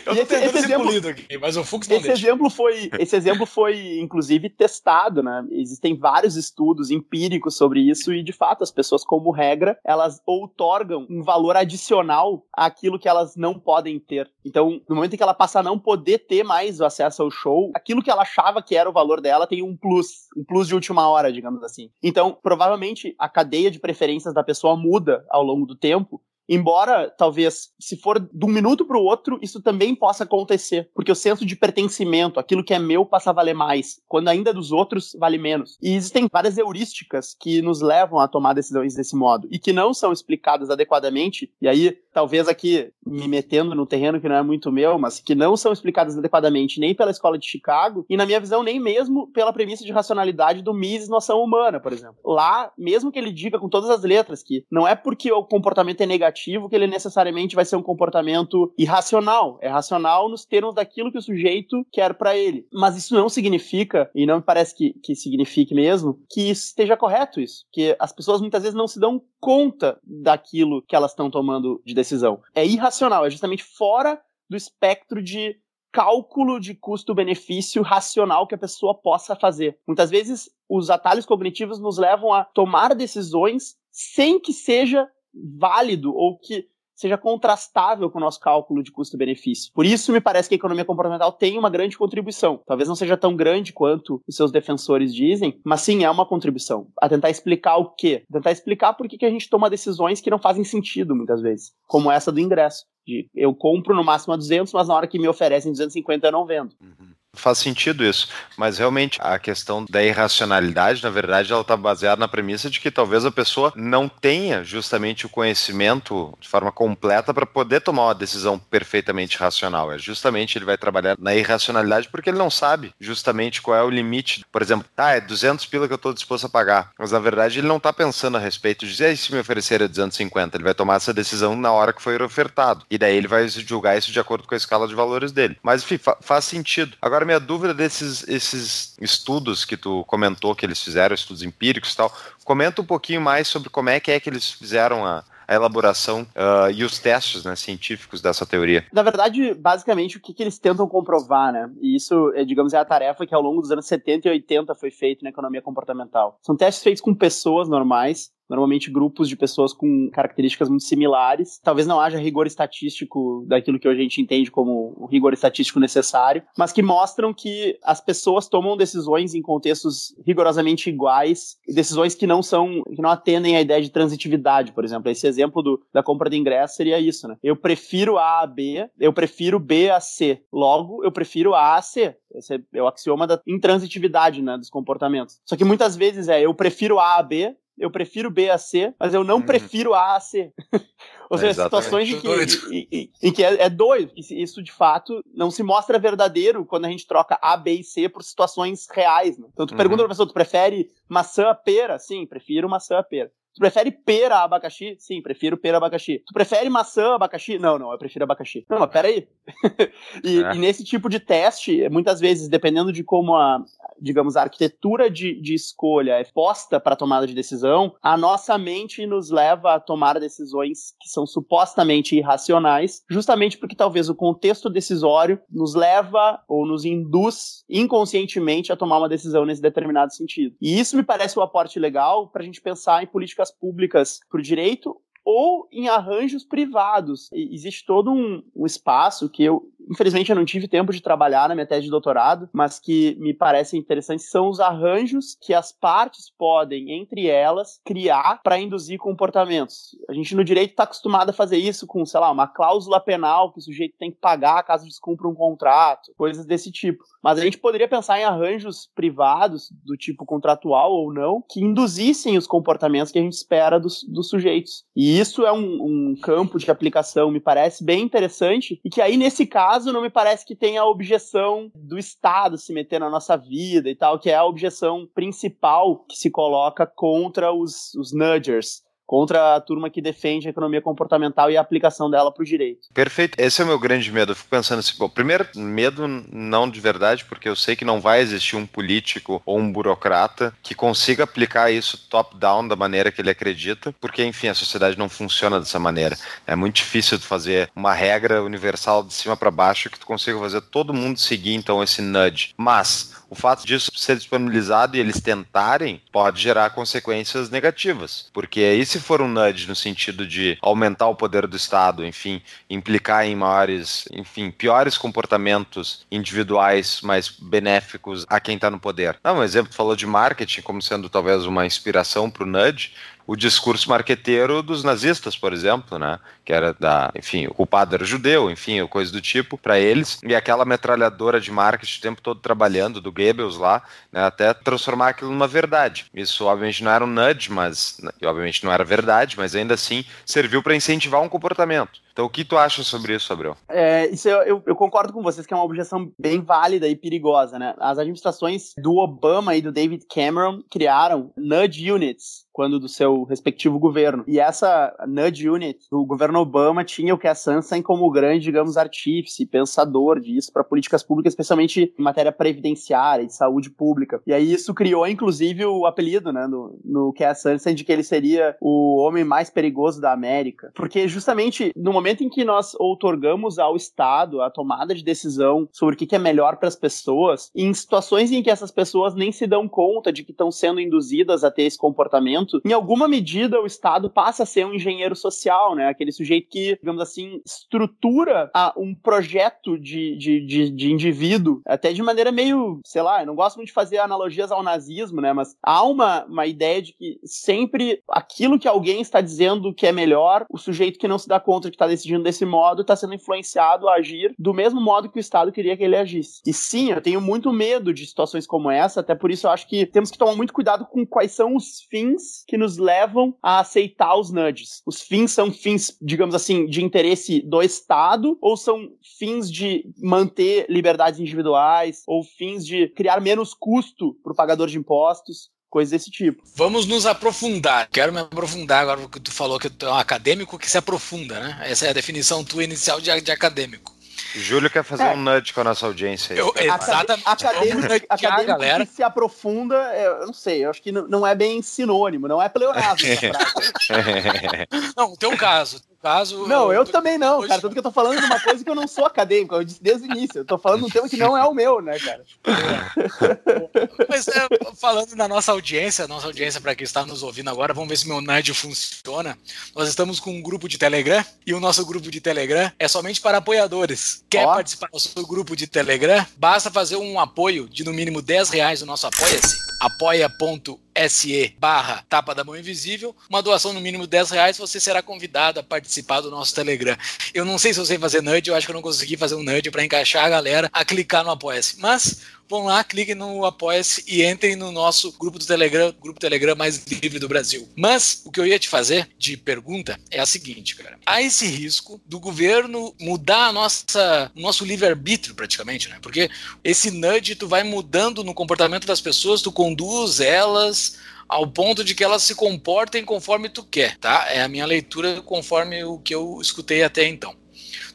eu tô esse, tentando esse exemplo, aqui, mas o Fux não esse exemplo foi Esse exemplo foi, inclusive, testado, né? Existem vários estudos empíricos sobre isso e, de fato, as pessoas, como regra, elas outorgam um valor adicional àquilo que elas não podem ter. Então, no momento em que ela passa a não poder ter mais o acesso ao show, aquilo que ela achava que era o valor dela ela tem um plus, um plus de última hora, digamos assim. Então, provavelmente a cadeia de preferências da pessoa muda ao longo do tempo Embora, talvez, se for de um minuto para o outro, isso também possa acontecer, porque o senso de pertencimento, aquilo que é meu, passa a valer mais, quando ainda dos outros vale menos. E existem várias heurísticas que nos levam a tomar decisões desse modo e que não são explicadas adequadamente, e aí, talvez aqui me metendo no terreno que não é muito meu, mas que não são explicadas adequadamente nem pela escola de Chicago, e na minha visão, nem mesmo pela premissa de racionalidade do Mises Noção Humana, por exemplo. Lá, mesmo que ele diga com todas as letras que não é porque o comportamento é negativo que ele necessariamente vai ser um comportamento irracional. É racional nos termos daquilo que o sujeito quer para ele. Mas isso não significa, e não me parece que, que signifique mesmo, que esteja correto isso. Que as pessoas muitas vezes não se dão conta daquilo que elas estão tomando de decisão. É irracional, é justamente fora do espectro de cálculo de custo-benefício racional que a pessoa possa fazer. Muitas vezes, os atalhos cognitivos nos levam a tomar decisões sem que seja válido ou que seja contrastável com o nosso cálculo de custo-benefício. Por isso, me parece que a economia comportamental tem uma grande contribuição. Talvez não seja tão grande quanto os seus defensores dizem, mas sim é uma contribuição. A tentar explicar o quê? Tentar explicar por que, que a gente toma decisões que não fazem sentido, muitas vezes. Como essa do ingresso. De eu compro no máximo a 200, mas na hora que me oferecem 250 eu não vendo. Uhum faz sentido isso, mas realmente a questão da irracionalidade, na verdade, ela está baseada na premissa de que talvez a pessoa não tenha justamente o conhecimento de forma completa para poder tomar uma decisão perfeitamente racional. É justamente ele vai trabalhar na irracionalidade porque ele não sabe justamente qual é o limite. Por exemplo, ah, é 200 pila que eu estou disposto a pagar, mas na verdade ele não está pensando a respeito de dizer, se me oferecer é 250, ele vai tomar essa decisão na hora que foi ofertado. E daí ele vai julgar isso de acordo com a escala de valores dele. Mas enfim, fa faz sentido. Agora minha dúvida desses esses estudos que tu comentou que eles fizeram, estudos empíricos e tal. Comenta um pouquinho mais sobre como é que é que eles fizeram a, a elaboração uh, e os testes né, científicos dessa teoria? Na verdade, basicamente, o que, que, eles tentam comprovar, né? E isso, é, digamos, é a tarefa que ao longo dos anos 70 e 80 foi feita na economia comportamental. São testes feitos com pessoas normais, normalmente grupos de pessoas com características muito similares. Talvez não haja rigor estatístico daquilo que a gente entende como o rigor estatístico necessário, mas que mostram que as pessoas tomam decisões em contextos rigorosamente iguais, decisões que não são, que não atendem à ideia de transitividade, por exemplo. Esse exemplo do, da compra de ingresso seria isso, né? Eu prefiro A a B, eu prefiro B a C. Logo, eu prefiro A a C. Esse é o axioma da intransitividade, né, dos comportamentos. Só que muitas vezes é eu prefiro A a B, eu prefiro B a C, mas eu não uhum. prefiro A a C. [LAUGHS] Ou seja, situações em que, em, em, em que é, é doido. Isso, de fato, não se mostra verdadeiro quando a gente troca A, B e C por situações reais. Né? Então, tu uhum. pergunta pra pessoa, tu prefere maçã a pera? Sim, prefiro maçã a pera. Tu prefere pera a abacaxi? Sim, prefiro pera a abacaxi. Tu prefere maçã a abacaxi? Não, não, eu prefiro abacaxi. Não, mas peraí. [LAUGHS] e, é. e nesse tipo de teste, muitas vezes, dependendo de como a, digamos, a arquitetura de, de escolha é posta para tomada de decisão, a nossa mente nos leva a tomar decisões que são supostamente irracionais, justamente porque talvez o contexto decisório nos leva ou nos induz inconscientemente a tomar uma decisão nesse determinado sentido. E isso me parece um aporte legal para a gente pensar em políticas públicas para o direito ou em arranjos privados. E existe todo um, um espaço que eu infelizmente eu não tive tempo de trabalhar na minha tese de doutorado, mas que me parecem interessantes são os arranjos que as partes podem, entre elas, criar para induzir comportamentos. A gente no direito está acostumado a fazer isso com, sei lá, uma cláusula penal que o sujeito tem que pagar caso descumpra um contrato, coisas desse tipo. Mas a gente poderia pensar em arranjos privados, do tipo contratual ou não, que induzissem os comportamentos que a gente espera dos, dos sujeitos. E isso é um, um campo de aplicação, me parece bem interessante, e que aí, nesse caso, não me parece que tenha a objeção do Estado se meter na nossa vida e tal, que é a objeção principal que se coloca contra os, os nudgers contra a turma que defende a economia comportamental e a aplicação dela para o direito. Perfeito. Esse é o meu grande medo. Eu fico pensando assim, bom, primeiro, medo não de verdade, porque eu sei que não vai existir um político ou um burocrata que consiga aplicar isso top-down da maneira que ele acredita, porque, enfim, a sociedade não funciona dessa maneira. É muito difícil fazer uma regra universal de cima para baixo que tu consiga fazer todo mundo seguir, então, esse nudge. Mas o fato disso ser disponibilizado e eles tentarem pode gerar consequências negativas, porque aí se for um nudge no sentido de aumentar o poder do Estado, enfim, implicar em maiores, enfim, piores comportamentos individuais mais benéficos a quem está no poder. Não, um exemplo, falou de marketing como sendo talvez uma inspiração para o nudge, o discurso marqueteiro dos nazistas, por exemplo, né? Que era da, enfim, o culpado era judeu, enfim, coisa do tipo, para eles. E aquela metralhadora de marketing o tempo todo trabalhando, do Goebbels lá, né? Até transformar aquilo numa verdade. Isso, obviamente, não era um nudge, mas, e, obviamente, não era verdade, mas ainda assim serviu para incentivar um comportamento. Então, o que tu acha sobre isso, Abreu? É, isso eu, eu, eu, concordo com vocês que é uma objeção bem válida e perigosa, né? As administrações do Obama e do David Cameron criaram nudge units quando do seu respectivo governo. E essa nudge unit do governo Obama tinha o Cass Sunstein como grande, digamos, artífice, pensador disso para políticas públicas, especialmente em matéria previdenciária e saúde pública. E aí isso criou, inclusive, o apelido, né, no, no Cass Sunstein de que ele seria o homem mais perigoso da América. Porque justamente no momento momento em que nós outorgamos ao Estado a tomada de decisão sobre o que é melhor para as pessoas, em situações em que essas pessoas nem se dão conta de que estão sendo induzidas a ter esse comportamento, em alguma medida o Estado passa a ser um engenheiro social, né? Aquele sujeito que, digamos assim, estrutura a, um projeto de, de, de, de indivíduo, até de maneira meio, sei lá, eu não gosto muito de fazer analogias ao nazismo, né? Mas há uma, uma ideia de que sempre aquilo que alguém está dizendo que é melhor, o sujeito que não se dá conta de que está decidindo desse modo está sendo influenciado a agir do mesmo modo que o Estado queria que ele agisse. E sim, eu tenho muito medo de situações como essa, até por isso eu acho que temos que tomar muito cuidado com quais são os fins que nos levam a aceitar os nudges. Os fins são fins, digamos assim, de interesse do Estado ou são fins de manter liberdades individuais ou fins de criar menos custo para o pagador de impostos? coisas desse tipo. Vamos nos aprofundar. Quero me aprofundar agora porque tu falou que tu é um acadêmico que se aprofunda, né? Essa é a definição tua inicial de, de acadêmico. Júlio quer fazer é. um nudge com a nossa audiência. Eu, exatamente. Acadêmico, acadêmico galera. que se aprofunda, eu não sei, eu acho que não é bem sinônimo, não é pleonasmo. [LAUGHS] não, tem um caso. caso. Não, eu, eu também não, hoje... cara. Tanto que eu tô falando de uma coisa que eu não sou acadêmico, eu disse desde o início. Eu tô falando de um tema que não é o meu, né, cara? É. Mas é, falando na nossa audiência, nossa audiência para quem está nos ouvindo agora, vamos ver se meu NAD funciona. Nós estamos com um grupo de Telegram e o nosso grupo de Telegram é somente para apoiadores. Quer Ó. participar do nosso grupo de Telegram? Basta fazer um apoio de no mínimo 10 reais no nosso Apoia-se. apoia.se barra tapa da mão invisível, uma doação no mínimo 10 reais, você será convidado a participar do nosso Telegram. Eu não sei se eu sei fazer nudge, eu acho que eu não consegui fazer um nudge para encaixar a galera a clicar no Apoia-se. Mas vão lá, cliquem no Apoia-se e entrem no nosso grupo do Telegram, grupo Telegram mais livre do Brasil. Mas o que eu ia te fazer de pergunta é a seguinte, cara. Há esse risco do governo mudar a nossa, o nosso livre-arbítrio, praticamente, né? Porque esse nudge tu vai mudando no comportamento das pessoas, tu conduz elas ao ponto de que elas se comportem conforme tu quer, tá? É a minha leitura conforme o que eu escutei até então.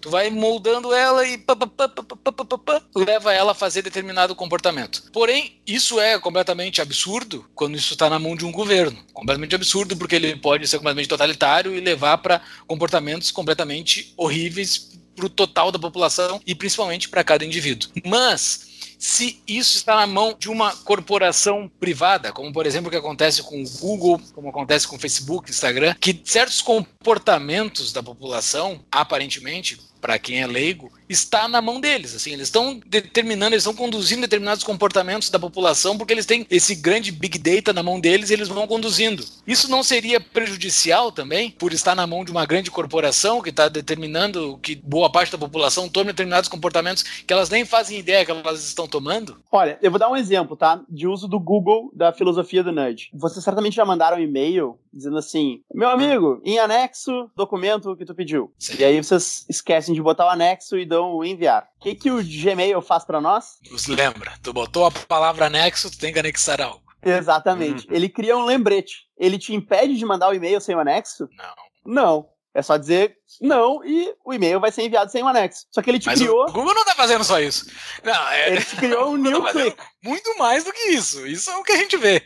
Tu vai moldando ela e pá, pá, pá, leva ela a fazer determinado comportamento. Porém, isso é completamente absurdo quando isso está na mão de um governo. Completamente absurdo porque ele pode ser completamente totalitário e levar para comportamentos completamente horríveis para o total da população e principalmente para cada indivíduo. Mas se isso está na mão de uma corporação privada, como por exemplo o que acontece com o Google, como acontece com o Facebook, Instagram, que certos comportamentos da população, aparentemente, para quem é leigo, está na mão deles. Assim, eles estão determinando, eles estão conduzindo determinados comportamentos da população porque eles têm esse grande big data na mão deles e eles vão conduzindo. Isso não seria prejudicial também por estar na mão de uma grande corporação que está determinando que boa parte da população tome determinados comportamentos que elas nem fazem ideia que elas estão tomando? Olha, eu vou dar um exemplo, tá? De uso do Google da filosofia do nudge. Vocês certamente já mandaram um e-mail dizendo assim: meu amigo, em anexo, documento que tu pediu. Sim. E aí vocês esquecem de botar o anexo e dão o enviar. O que, que o Gmail faz para nós? Nos lembra, tu botou a palavra anexo, tu tem que anexar algo. Exatamente. Uhum. Ele cria um lembrete. Ele te impede de mandar o e-mail sem o anexo? Não. Não. É só dizer não e o e-mail vai ser enviado sem o anexo. Só que ele te Mas criou. O Google não tá fazendo só isso. Não, é... Ele te criou um [LAUGHS] new click. Muito mais do que isso. Isso é o que a gente vê.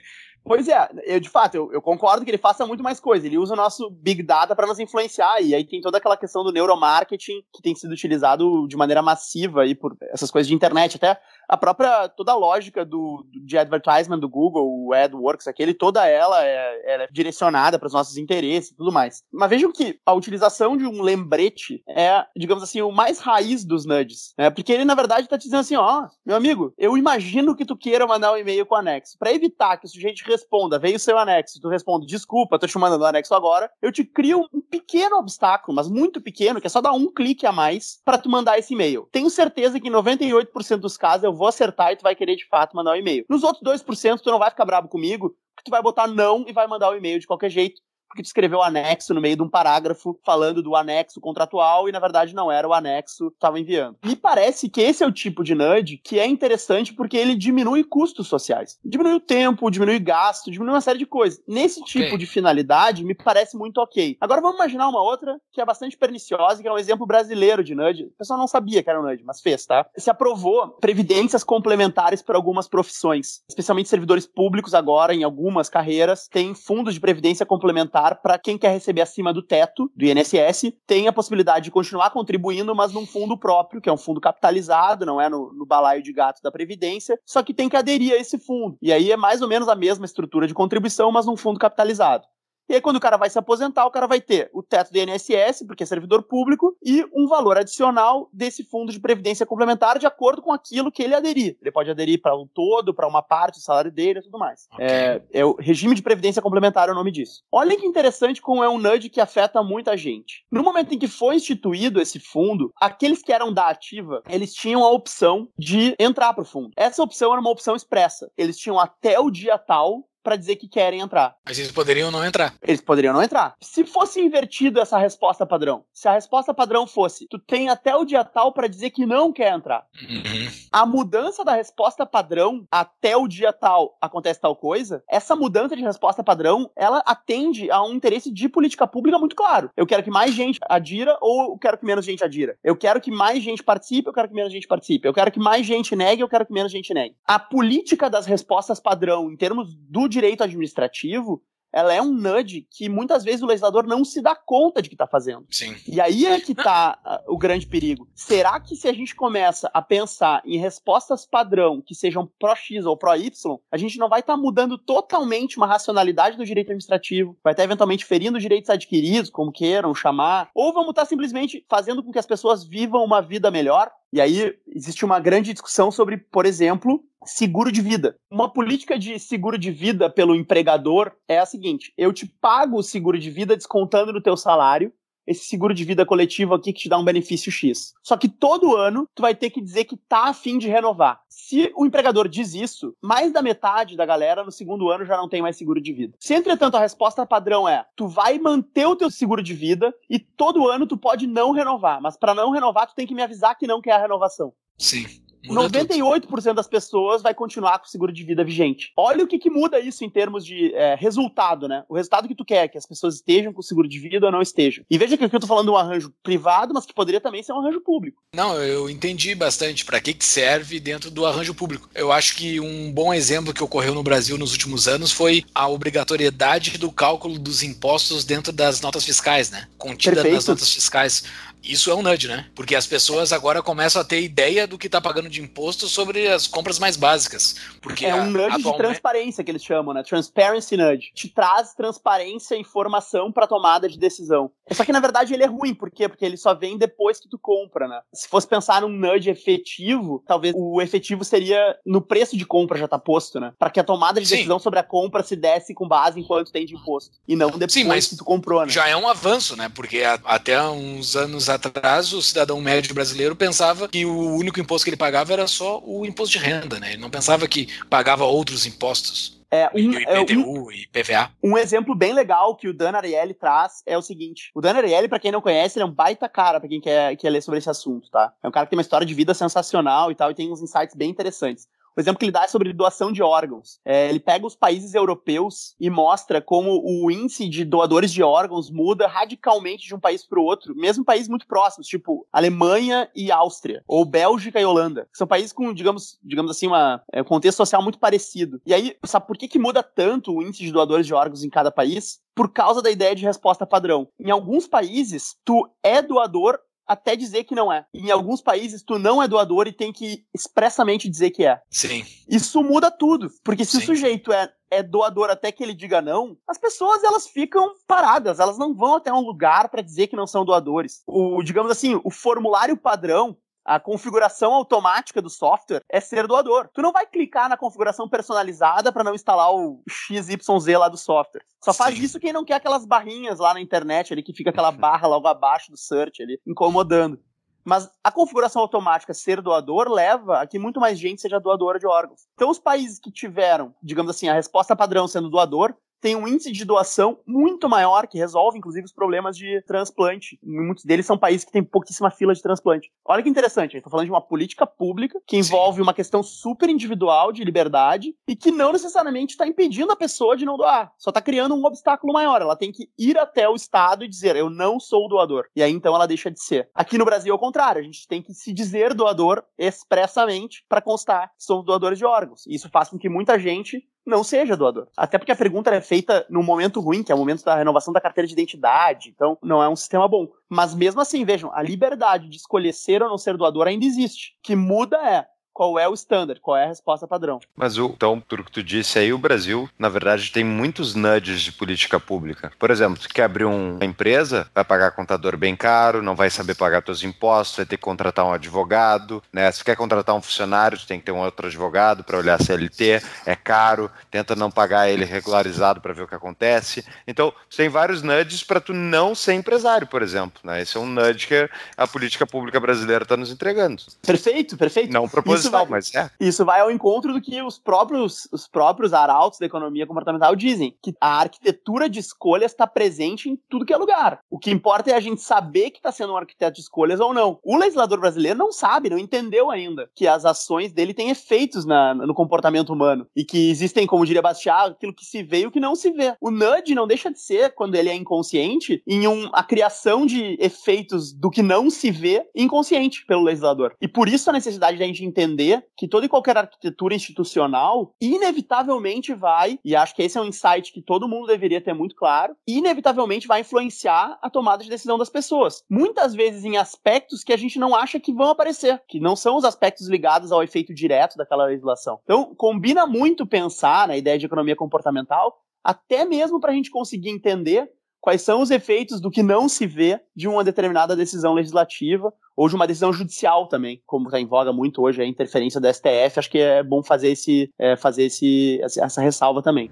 Pois é, eu de fato, eu, eu, concordo que ele faça muito mais coisa. Ele usa o nosso Big Data para nos influenciar. E aí tem toda aquela questão do neuromarketing que tem sido utilizado de maneira massiva aí por essas coisas de internet. Até a própria, toda a lógica do, de advertisement do Google, o AdWorks, aquele, toda ela é, ela é direcionada para os nossos interesses e tudo mais. Mas vejam que a utilização de um lembrete é, digamos assim, o mais raiz dos nudges, né? Porque ele, na verdade, está te dizendo assim, ó, meu amigo, eu imagino que tu queira mandar um e-mail com anexo. Para evitar que o sujeito responda, veio o seu anexo, tu responde, desculpa, tô te mandando o anexo agora, eu te crio um pequeno obstáculo, mas muito pequeno, que é só dar um clique a mais para tu mandar esse e-mail. Tenho certeza que em 98% dos casos eu vou acertar e tu vai querer de fato mandar o um e-mail. Nos outros 2%, tu não vai ficar bravo comigo, porque tu vai botar não e vai mandar o e-mail de qualquer jeito porque tu escreveu anexo no meio de um parágrafo falando do anexo contratual e na verdade não era o anexo que estava enviando. Me parece que esse é o tipo de nudge que é interessante porque ele diminui custos sociais. Diminui o tempo, diminui gasto, diminui uma série de coisas. Nesse okay. tipo de finalidade, me parece muito ok. Agora vamos imaginar uma outra que é bastante perniciosa, que é um exemplo brasileiro de nudge. O pessoal não sabia que era um nudge, mas fez, tá? Se aprovou previdências complementares para algumas profissões, especialmente servidores públicos agora, em algumas carreiras, tem fundos de previdência complementar para quem quer receber acima do teto do INSS, tem a possibilidade de continuar contribuindo, mas num fundo próprio, que é um fundo capitalizado, não é no, no balaio de gato da Previdência, só que tem que aderir a esse fundo. E aí é mais ou menos a mesma estrutura de contribuição, mas num fundo capitalizado. E aí, quando o cara vai se aposentar, o cara vai ter o teto do INSS, porque é servidor público, e um valor adicional desse fundo de previdência complementar de acordo com aquilo que ele aderir. Ele pode aderir para um todo, para uma parte do salário dele e tudo mais. Okay. É, é, o regime de previdência complementar é o nome disso. Olha que interessante como é um nudge que afeta muita gente. No momento em que foi instituído esse fundo, aqueles que eram da ativa, eles tinham a opção de entrar para o fundo. Essa opção era uma opção expressa. Eles tinham até o dia tal para dizer que querem entrar. Mas eles poderiam não entrar. Eles poderiam não entrar. Se fosse invertido essa resposta padrão, se a resposta padrão fosse, tu tem até o dia tal para dizer que não quer entrar. Uhum. A mudança da resposta padrão até o dia tal acontece tal coisa, essa mudança de resposta padrão, ela atende a um interesse de política pública muito claro. Eu quero que mais gente adira ou eu quero que menos gente adira. Eu quero que mais gente participe, eu quero que menos gente participe. Eu quero que mais gente negue, eu quero que menos gente negue. A política das respostas padrão em termos do direito administrativo, ela é um nudge que muitas vezes o legislador não se dá conta de que está fazendo. Sim. E aí é que está uh, o grande perigo. Será que se a gente começa a pensar em respostas padrão que sejam pró-X ou pró-Y, a gente não vai estar tá mudando totalmente uma racionalidade do direito administrativo, vai estar tá eventualmente ferindo direitos adquiridos, como queiram chamar, ou vamos estar tá simplesmente fazendo com que as pessoas vivam uma vida melhor? E aí existe uma grande discussão sobre, por exemplo, seguro de vida. Uma política de seguro de vida pelo empregador é a seguinte: eu te pago o seguro de vida descontando no teu salário, esse seguro de vida coletivo aqui que te dá um benefício X. Só que todo ano tu vai ter que dizer que tá a fim de renovar. Se o empregador diz isso, mais da metade da galera no segundo ano já não tem mais seguro de vida. Se entretanto a resposta padrão é: tu vai manter o teu seguro de vida e todo ano tu pode não renovar, mas para não renovar tu tem que me avisar que não quer a renovação. Sim. 98% das pessoas vai continuar com o seguro de vida vigente. Olha o que, que muda isso em termos de é, resultado, né? O resultado que tu quer, que as pessoas estejam com o seguro de vida ou não estejam. E veja que aqui eu tô falando de um arranjo privado, mas que poderia também ser um arranjo público. Não, eu entendi bastante para que, que serve dentro do arranjo público. Eu acho que um bom exemplo que ocorreu no Brasil nos últimos anos foi a obrigatoriedade do cálculo dos impostos dentro das notas fiscais, né? Contida Perfeito. nas notas fiscais. Isso é um nudge, né? Porque as pessoas agora começam a ter ideia do que está pagando de imposto sobre as compras mais básicas. Porque é um nudge atualmente... de transparência que eles chamam, né? Transparency nudge. Te traz transparência e informação para tomada de decisão. Só que na verdade ele é ruim, por quê? Porque ele só vem depois que tu compra, né? Se fosse pensar num nudge efetivo, talvez o efetivo seria no preço de compra já tá posto, né? Para que a tomada de decisão Sim. sobre a compra se desse com base em quanto tem de imposto e não depois Sim, que tu comprou, né? Já é um avanço, né? Porque até uns anos atrás, o cidadão médio brasileiro pensava que o único imposto que ele pagava era só o imposto de renda, né? Ele não pensava que pagava outros impostos. É, um, IPTU um, e PVA. Um exemplo bem legal que o Dan Ariely traz é o seguinte: o Dan Ariely, pra quem não conhece, ele é um baita cara pra quem quer, quer ler sobre esse assunto, tá? É um cara que tem uma história de vida sensacional e tal, e tem uns insights bem interessantes. O exemplo que ele dá é sobre doação de órgãos. É, ele pega os países europeus e mostra como o índice de doadores de órgãos muda radicalmente de um país para o outro, mesmo países muito próximos, tipo Alemanha e Áustria, ou Bélgica e Holanda. São países com, digamos, digamos assim, uma, é, um contexto social muito parecido. E aí, sabe por que, que muda tanto o índice de doadores de órgãos em cada país? Por causa da ideia de resposta padrão. Em alguns países, tu é doador até dizer que não é. Em alguns países, tu não é doador e tem que expressamente dizer que é. Sim. Isso muda tudo. Porque se Sim. o sujeito é, é doador até que ele diga não, as pessoas elas ficam paradas, elas não vão até um lugar para dizer que não são doadores. O, digamos assim, o formulário padrão a configuração automática do software é ser doador. Tu não vai clicar na configuração personalizada para não instalar o XYZ lá do software. Só faz Sim. isso quem não quer aquelas barrinhas lá na internet ali que fica aquela [LAUGHS] barra logo abaixo do search ali, incomodando. Mas a configuração automática ser doador leva a que muito mais gente seja doadora de órgãos. Então, os países que tiveram, digamos assim, a resposta padrão sendo doador, tem um índice de doação muito maior, que resolve, inclusive, os problemas de transplante. Muitos deles são países que têm pouquíssima fila de transplante. Olha que interessante, estou falando de uma política pública que envolve Sim. uma questão super individual de liberdade e que não necessariamente está impedindo a pessoa de não doar. Só está criando um obstáculo maior. Ela tem que ir até o Estado e dizer, eu não sou doador. E aí, então, ela deixa de ser. Aqui no Brasil é o contrário. A gente tem que se dizer doador expressamente para constar que somos doadores de órgãos. E isso faz com que muita gente não seja doador. Até porque a pergunta é feita num momento ruim, que é o momento da renovação da carteira de identidade. Então, não é um sistema bom. Mas mesmo assim, vejam, a liberdade de escolher ser ou não ser doador ainda existe. O que muda é qual é o standard, qual é a resposta padrão. Mas o, então, tudo que tu disse aí, o Brasil, na verdade, tem muitos nudges de política pública. Por exemplo, tu quer abrir uma empresa, vai pagar contador bem caro, não vai saber pagar teus impostos, vai ter que contratar um advogado, né? Se tu quer contratar um funcionário, tu tem que ter um outro advogado para olhar a CLT, é caro, tenta não pagar ele regularizado para ver o que acontece. Então, tem vários nudges para tu não ser empresário, por exemplo, né? Esse é um nudge que a política pública brasileira está nos entregando. Perfeito, perfeito. Não proposital isso vai, mas é. Isso vai ao encontro do que os próprios, os próprios arautos da economia comportamental dizem, que a arquitetura de escolhas está presente em tudo que é lugar. O que importa é a gente saber que está sendo um arquiteto de escolhas ou não. O legislador brasileiro não sabe, não entendeu ainda que as ações dele têm efeitos na, no comportamento humano e que existem, como diria Bastiat, aquilo que se vê e o que não se vê. O nudge não deixa de ser, quando ele é inconsciente, em um, a criação de efeitos do que não se vê inconsciente pelo legislador. E por isso a necessidade de a gente entender entender que toda e qualquer arquitetura institucional inevitavelmente vai, e acho que esse é um insight que todo mundo deveria ter muito claro, inevitavelmente vai influenciar a tomada de decisão das pessoas. Muitas vezes em aspectos que a gente não acha que vão aparecer, que não são os aspectos ligados ao efeito direto daquela legislação. Então, combina muito pensar na ideia de economia comportamental, até mesmo para a gente conseguir entender quais são os efeitos do que não se vê de uma determinada decisão legislativa ou de uma decisão judicial também, como está em voga muito hoje a interferência do STF. Acho que é bom fazer, esse, é, fazer esse, essa ressalva também.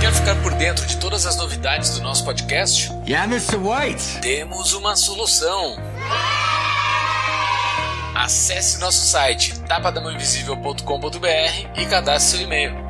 Quer ficar por dentro de todas as novidades do nosso podcast? Yeah, Mr. White! Temos uma solução! Acesse nosso site tapadamãoinvisível.com.br e cadastre seu e-mail.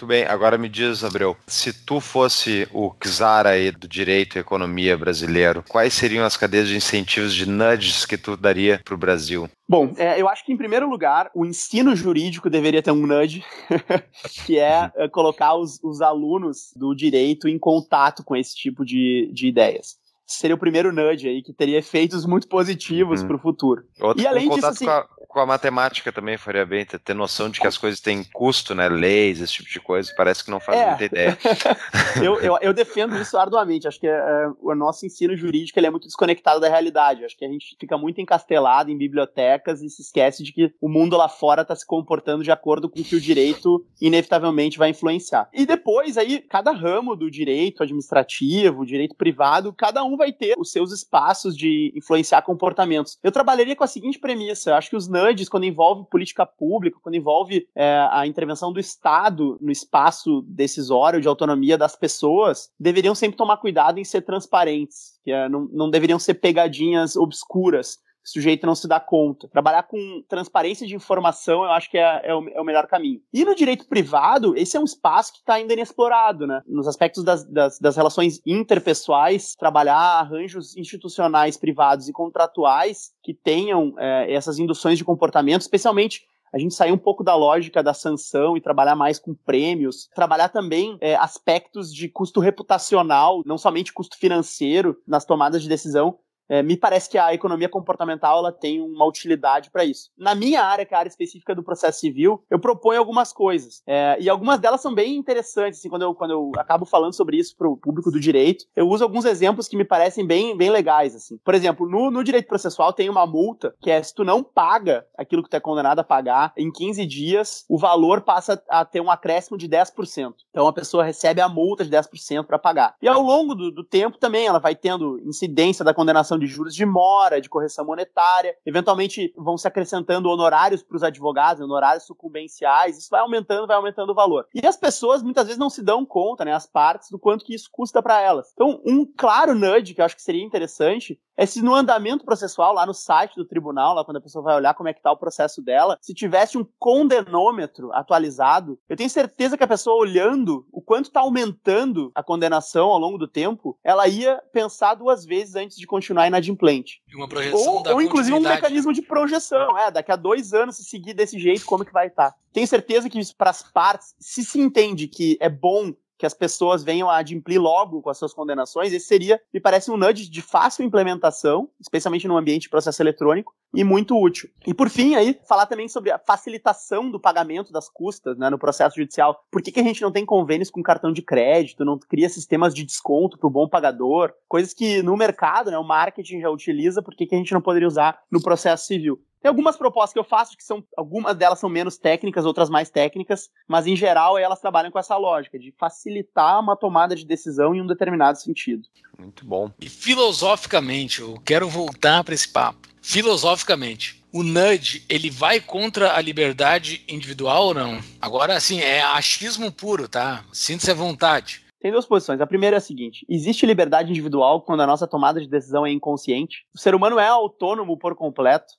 Muito bem, agora me diz, Abreu, se tu fosse o czar aí do direito e economia brasileiro, quais seriam as cadeias de incentivos de nudges que tu daria para o Brasil? Bom, é, eu acho que em primeiro lugar, o ensino jurídico deveria ter um nudge, [LAUGHS] que é, é colocar os, os, alunos do direito em contato com esse tipo de, de ideias seria o primeiro nudge aí, que teria efeitos muito positivos uhum. para o futuro. Outro, e além disso, assim, com a, com a, matemática também faria bem, ter, ter, noção de que as coisas têm custo, né? Leis, esse tipo de coisa, parece que não faz é. muita ideia. [LAUGHS] eu, eu, eu, defendo isso arduamente. Acho que é, é, o nosso ensino jurídico ele é muito desconectado da realidade. Acho que a gente fica muito encastelado em bibliotecas e se esquece de que o mundo lá fora está se comportando de acordo com o que o direito inevitavelmente vai influenciar. E depois, aí, cada ramo do direito administrativo, direito privado, cada um vai ter os seus espaços de influenciar comportamentos. Eu trabalharia com a seguinte premissa: eu acho que os nudges, quando envolve política pública, quando envolve é, a intervenção do Estado no espaço decisório de autonomia das pessoas, deveriam sempre tomar cuidado em ser transparentes, que é, não, não deveriam ser pegadinhas obscuras o sujeito não se dá conta. Trabalhar com transparência de informação, eu acho que é, é, o, é o, melhor caminho. E no direito privado, esse é um espaço que está ainda inexplorado, né? Nos aspectos das, das, das relações interpessoais, trabalhar arranjos institucionais privados e contratuais que tenham é, essas induções de comportamento, especialmente a gente sair um pouco da lógica da sanção e trabalhar mais com prêmios, trabalhar também é, aspectos de custo reputacional, não somente custo financeiro nas tomadas de decisão, é, me parece que a economia comportamental ela tem uma utilidade para isso. Na minha área, que é a área específica do processo civil, eu proponho algumas coisas. É, e algumas delas são bem interessantes, assim, quando eu, quando eu acabo falando sobre isso para o público do direito, eu uso alguns exemplos que me parecem bem, bem legais. Assim. Por exemplo, no, no direito processual tem uma multa que é se tu não paga aquilo que tu é condenado a pagar, em 15 dias, o valor passa a ter um acréscimo de 10%. Então a pessoa recebe a multa de 10% para pagar. E ao longo do, do tempo também ela vai tendo incidência da condenação de juros de mora, de correção monetária. Eventualmente vão se acrescentando honorários para os advogados, honorários sucumbenciais. Isso vai aumentando, vai aumentando o valor. E as pessoas muitas vezes não se dão conta, né, as partes, do quanto que isso custa para elas. Então, um claro nudge que eu acho que seria interessante é se no andamento processual, lá no site do tribunal, lá quando a pessoa vai olhar como é que tá o processo dela, se tivesse um condenômetro atualizado, eu tenho certeza que a pessoa olhando o quanto está aumentando a condenação ao longo do tempo, ela ia pensar duas vezes antes de continuar inadimplente. Uma projeção ou, ou inclusive um mecanismo de projeção, é, daqui a dois anos, se seguir desse jeito, como que vai estar. Tá? Tenho certeza que isso para as partes, se se entende que é bom que as pessoas venham a adimplir logo com as suas condenações, esse seria, me parece, um nudge de fácil implementação, especialmente no ambiente de processo eletrônico, e muito útil. E por fim, aí, falar também sobre a facilitação do pagamento das custas né, no processo judicial. Por que, que a gente não tem convênios com cartão de crédito, não cria sistemas de desconto para o bom pagador? Coisas que no mercado, né, o marketing já utiliza, por que, que a gente não poderia usar no processo civil? Tem algumas propostas que eu faço que são, algumas delas são menos técnicas, outras mais técnicas, mas em geral elas trabalham com essa lógica de facilitar uma tomada de decisão em um determinado sentido. Muito bom. E filosoficamente, eu quero voltar para esse papo. Filosoficamente, o nudge ele vai contra a liberdade individual ou não? Agora, assim, é achismo puro, tá? Sinta-se à vontade. Tem duas posições. A primeira é a seguinte: existe liberdade individual quando a nossa tomada de decisão é inconsciente? O ser humano é autônomo por completo?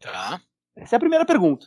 Tá. Essa é a primeira pergunta.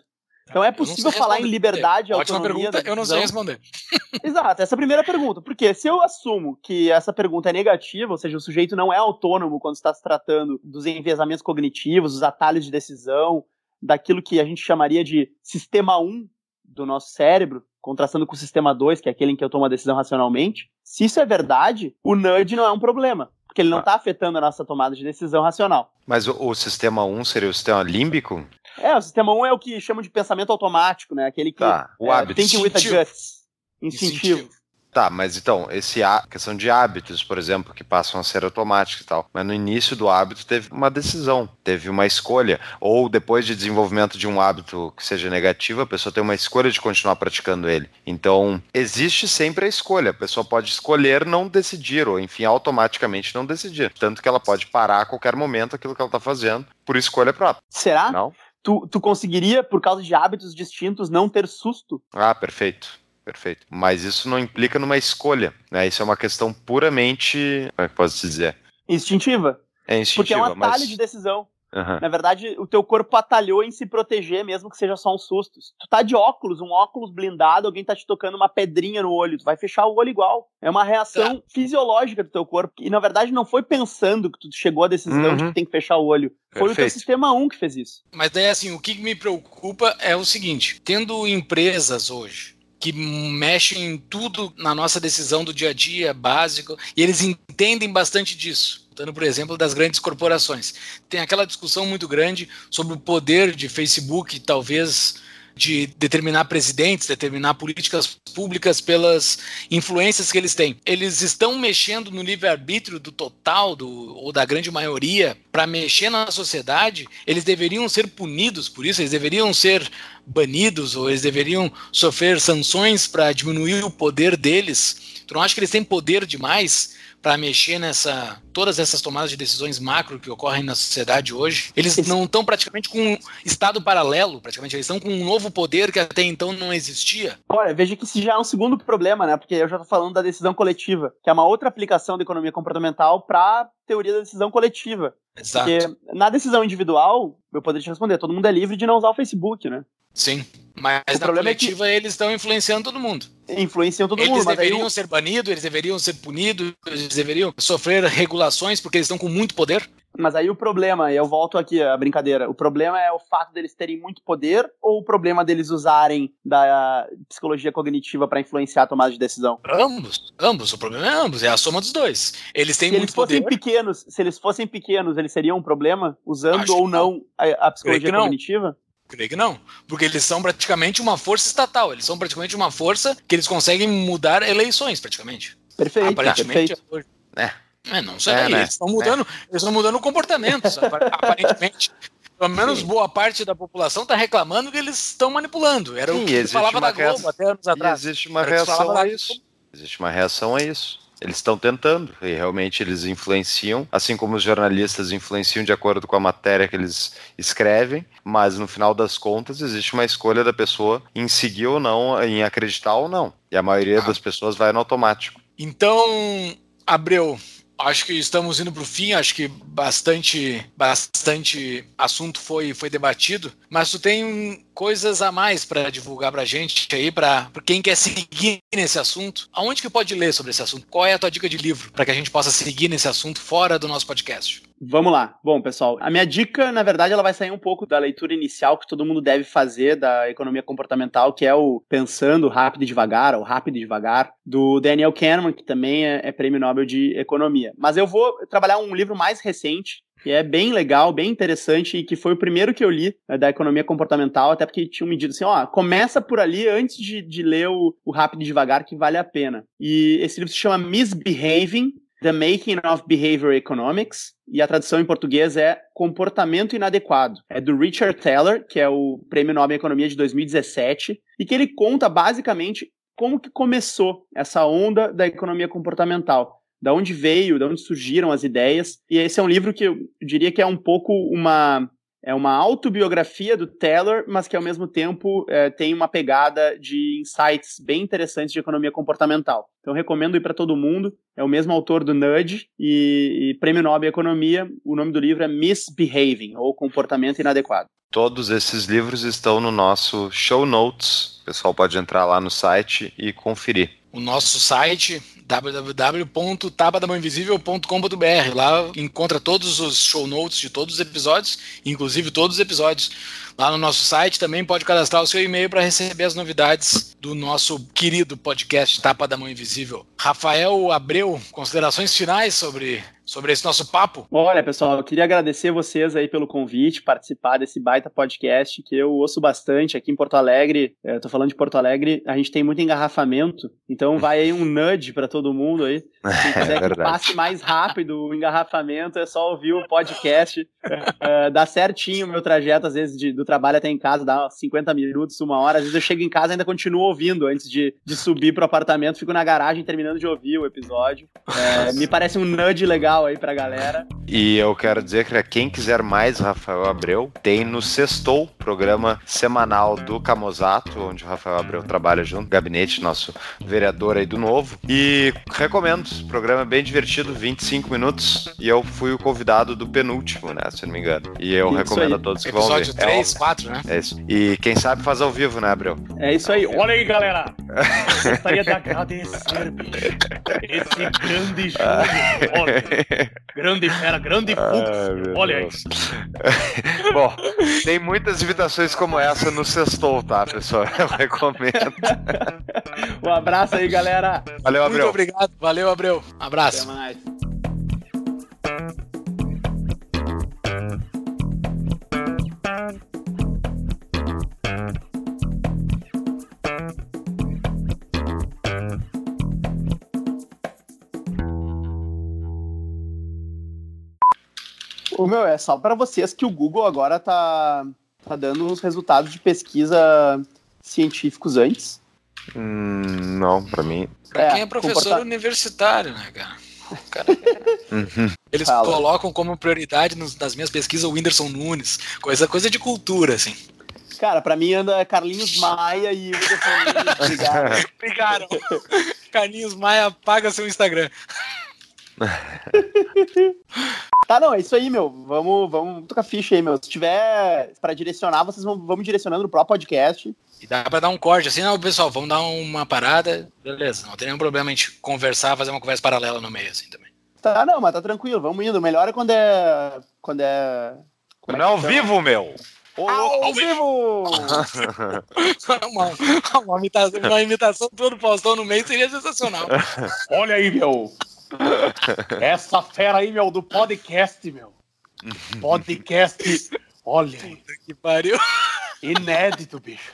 Então é possível falar em liberdade autonomia. Ótima pergunta, eu não sei responder. [LAUGHS] Exato, essa é a primeira pergunta. Porque se eu assumo que essa pergunta é negativa, ou seja, o sujeito não é autônomo quando está se tratando dos enviesamentos cognitivos, dos atalhos de decisão, daquilo que a gente chamaria de sistema 1 do nosso cérebro, contrastando com o sistema 2, que é aquele em que eu tomo a decisão racionalmente. Se isso é verdade, o nudge não é um problema porque ele não está ah. afetando a nossa tomada de decisão racional. Mas o, o, sistema 1 seria o sistema límbico? É, o sistema 1 é o que chamam de pensamento automático, né? Aquele que. Tá, o é, hábito. Thinking with a guts. Instintivo. Instintivo. Tá, mas então, esse a questão de hábitos, por exemplo, que passam a ser automáticos e tal. Mas no início do hábito teve uma decisão, teve uma escolha. Ou depois de desenvolvimento de um hábito que seja negativo, a pessoa tem uma escolha de continuar praticando ele. Então, existe sempre a escolha. A pessoa pode escolher não decidir, ou enfim, automaticamente não decidir. Tanto que ela pode parar a qualquer momento aquilo que ela está fazendo por escolha própria. Será? Não? Tu, tu conseguiria, por causa de hábitos distintos, não ter susto? Ah, perfeito. Perfeito. Mas isso não implica numa escolha, né? Isso é uma questão puramente, como é que posso dizer? Instintiva. É instintiva, Porque é um atalho mas... de decisão. Uhum. Na verdade, o teu corpo atalhou em se proteger, mesmo que seja só um susto. Tu tá de óculos, um óculos blindado, alguém tá te tocando uma pedrinha no olho, tu vai fechar o olho igual. É uma reação tá. fisiológica do teu corpo. E na verdade não foi pensando que tu chegou à decisão uhum. de que tem que fechar o olho. Foi Perfeito. o teu sistema 1 que fez isso. Mas daí assim, o que me preocupa é o seguinte: tendo empresas hoje que mexem em tudo na nossa decisão do dia a dia básico e eles entendem bastante disso. Dando, por exemplo, das grandes corporações. Tem aquela discussão muito grande sobre o poder de Facebook, talvez de determinar presidentes, determinar políticas públicas pelas influências que eles têm. Eles estão mexendo no livre-arbítrio do total do, ou da grande maioria para mexer na sociedade. Eles deveriam ser punidos por isso, eles deveriam ser banidos ou eles deveriam sofrer sanções para diminuir o poder deles. Tu não acha que eles têm poder demais? Para mexer nessa todas essas tomadas de decisões macro que ocorrem na sociedade hoje. Eles não estão praticamente com um estado paralelo, praticamente eles estão com um novo poder que até então não existia. Olha, veja que isso já é um segundo problema, né? Porque eu já estou falando da decisão coletiva, que é uma outra aplicação da economia comportamental para teoria da decisão coletiva. Exato. Porque na decisão individual, eu poderia te responder, todo mundo é livre de não usar o Facebook, né? Sim. Mas o na coletiva é que... eles estão influenciando todo mundo. Influenciam todo eles mundo. Eles deveriam ser banidos, eles deveriam ser punidos, eles deveriam sofrer regulações porque eles estão com muito poder. Mas aí o problema, e eu volto aqui a brincadeira, o problema é o fato deles terem muito poder ou o problema deles usarem da psicologia cognitiva para influenciar a tomada de decisão? Ambos, ambos, o problema é ambos, é a soma dos dois. Eles têm se muito eles fossem poder. pequenos, se eles fossem pequenos, eles seriam um problema usando Acho ou não a, a psicologia cognitiva? Creio que não. Porque eles são praticamente uma força estatal. Eles são praticamente uma força que eles conseguem mudar eleições, praticamente. Perfeito. Aparentemente. Perfeito. É. é. não sei. É, né? Eles estão mudando, é. eles estão mudando comportamentos, [LAUGHS] aparentemente. Pelo menos Sim. boa parte da população está reclamando que eles estão manipulando. Era Sim, o que falava da Globo reação, até anos atrás. existe uma reação a isso. Existe uma reação a isso. Eles estão tentando, e realmente eles influenciam, assim como os jornalistas influenciam de acordo com a matéria que eles escrevem, mas no final das contas existe uma escolha da pessoa em seguir ou não, em acreditar ou não. E a maioria ah. das pessoas vai no automático. Então, Abreu, acho que estamos indo para o fim, acho que bastante, bastante assunto foi, foi debatido, mas tu tem coisas a mais para divulgar para a gente aí, para quem quer seguir nesse assunto. Aonde que pode ler sobre esse assunto? Qual é a tua dica de livro para que a gente possa seguir nesse assunto fora do nosso podcast? Vamos lá. Bom, pessoal, a minha dica, na verdade, ela vai sair um pouco da leitura inicial que todo mundo deve fazer da economia comportamental, que é o Pensando Rápido e Devagar, ou Rápido e Devagar, do Daniel Kahneman, que também é, é prêmio Nobel de Economia. Mas eu vou trabalhar um livro mais recente, que é bem legal, bem interessante e que foi o primeiro que eu li né, da economia comportamental, até porque tinha um medido assim, ó, começa por ali antes de, de ler o, o Rápido e Devagar, que vale a pena. E esse livro se chama Misbehaving, The Making of Behavior Economics, e a tradução em português é Comportamento Inadequado. É do Richard Taylor, que é o Prêmio Nobel em Economia de 2017, e que ele conta basicamente como que começou essa onda da economia comportamental. Da onde veio, da onde surgiram as ideias. E esse é um livro que eu diria que é um pouco uma é uma autobiografia do Taylor, mas que ao mesmo tempo é, tem uma pegada de insights bem interessantes de economia comportamental. Então recomendo ir para todo mundo. É o mesmo autor do Nudge e, e Prêmio Nobel Economia. O nome do livro é Misbehaving ou Comportamento Inadequado. Todos esses livros estão no nosso show notes. O pessoal pode entrar lá no site e conferir. O nosso site www.tabadamãoinvisível.com.br. Lá encontra todos os show notes de todos os episódios, inclusive todos os episódios. Lá no nosso site também pode cadastrar o seu e-mail para receber as novidades do nosso querido podcast Tapa da Mão Invisível. Rafael Abreu, considerações finais sobre sobre esse nosso papo? Olha, pessoal, eu queria agradecer vocês aí pelo convite, participar desse baita podcast que eu ouço bastante aqui em Porto Alegre. Eu tô falando de Porto Alegre, a gente tem muito engarrafamento, então vai aí um nudge para todo mundo aí. [LAUGHS] Se quiser é que passe mais rápido o engarrafamento, é só ouvir o podcast. Uh, dá certinho o meu trajeto, às vezes, de, do trabalho até em casa, dá 50 minutos, uma hora. Às vezes eu chego em casa e ainda continuo ouvindo antes de, de subir pro apartamento, fico na garagem terminando de ouvir o episódio. É, me parece um nudge legal aí pra galera. E eu quero dizer que quem quiser mais Rafael Abreu, tem no Sextou, programa semanal do Camozato, onde o Rafael Abreu trabalha junto, gabinete, nosso vereador aí do Novo. E recomendo, programa bem divertido, 25 minutos, e eu fui o convidado do penúltimo, né, se não me engano. E eu isso recomendo aí. a todos que vão ver. Episódio 3, é 4, né? É isso. E quem sabe faz ao vivo, né, Abreu? É isso aí. Olha aí, galera. [LAUGHS] Gostaria de agradecer, bicho. [LAUGHS] Esse grande jogo. [LAUGHS] Grande fera, grande. Olha aí. [LAUGHS] Bom, tem muitas invitações como essa no Sextou, tá, pessoal? Eu recomendo. um abraço aí, galera. Valeu, Abreu. Muito obrigado. Valeu, Abreu. Abraço. Até mais. O meu é só para vocês que o Google agora tá, tá dando uns resultados de pesquisa científicos antes. Hum, não, para mim. Pra é, quem é professor comporta... universitário, né, cara? cara uhum. [LAUGHS] Eles Fala. colocam como prioridade nos, nas minhas pesquisas o Whindersson Nunes, coisa, coisa de cultura, assim. Cara, pra mim anda Carlinhos Maia e o Whindersson Nunes. Brigaram. [LAUGHS] Brigaram. Carlinhos Maia paga seu Instagram. [LAUGHS] tá, não, é isso aí, meu. Vamos, vamos tocar ficha aí, meu. Se tiver para direcionar, vocês vão vamos direcionando no próprio podcast. E dá pra dar um corte assim, não, pessoal, vamos dar uma parada, beleza. Não tem nenhum problema a gente conversar, fazer uma conversa paralela no meio, assim, também. Tá, não, mas tá tranquilo, vamos indo. Melhor é quando é. Quando é. Quando é, é ao vivo, meu! ao, ao vivo! uma, uma, imitação, uma imitação todo Faustão no meio seria sensacional. [LAUGHS] Olha aí, meu! Essa fera aí, meu, do podcast, meu. Podcast. Olha aí. que pariu. Inédito, bicho.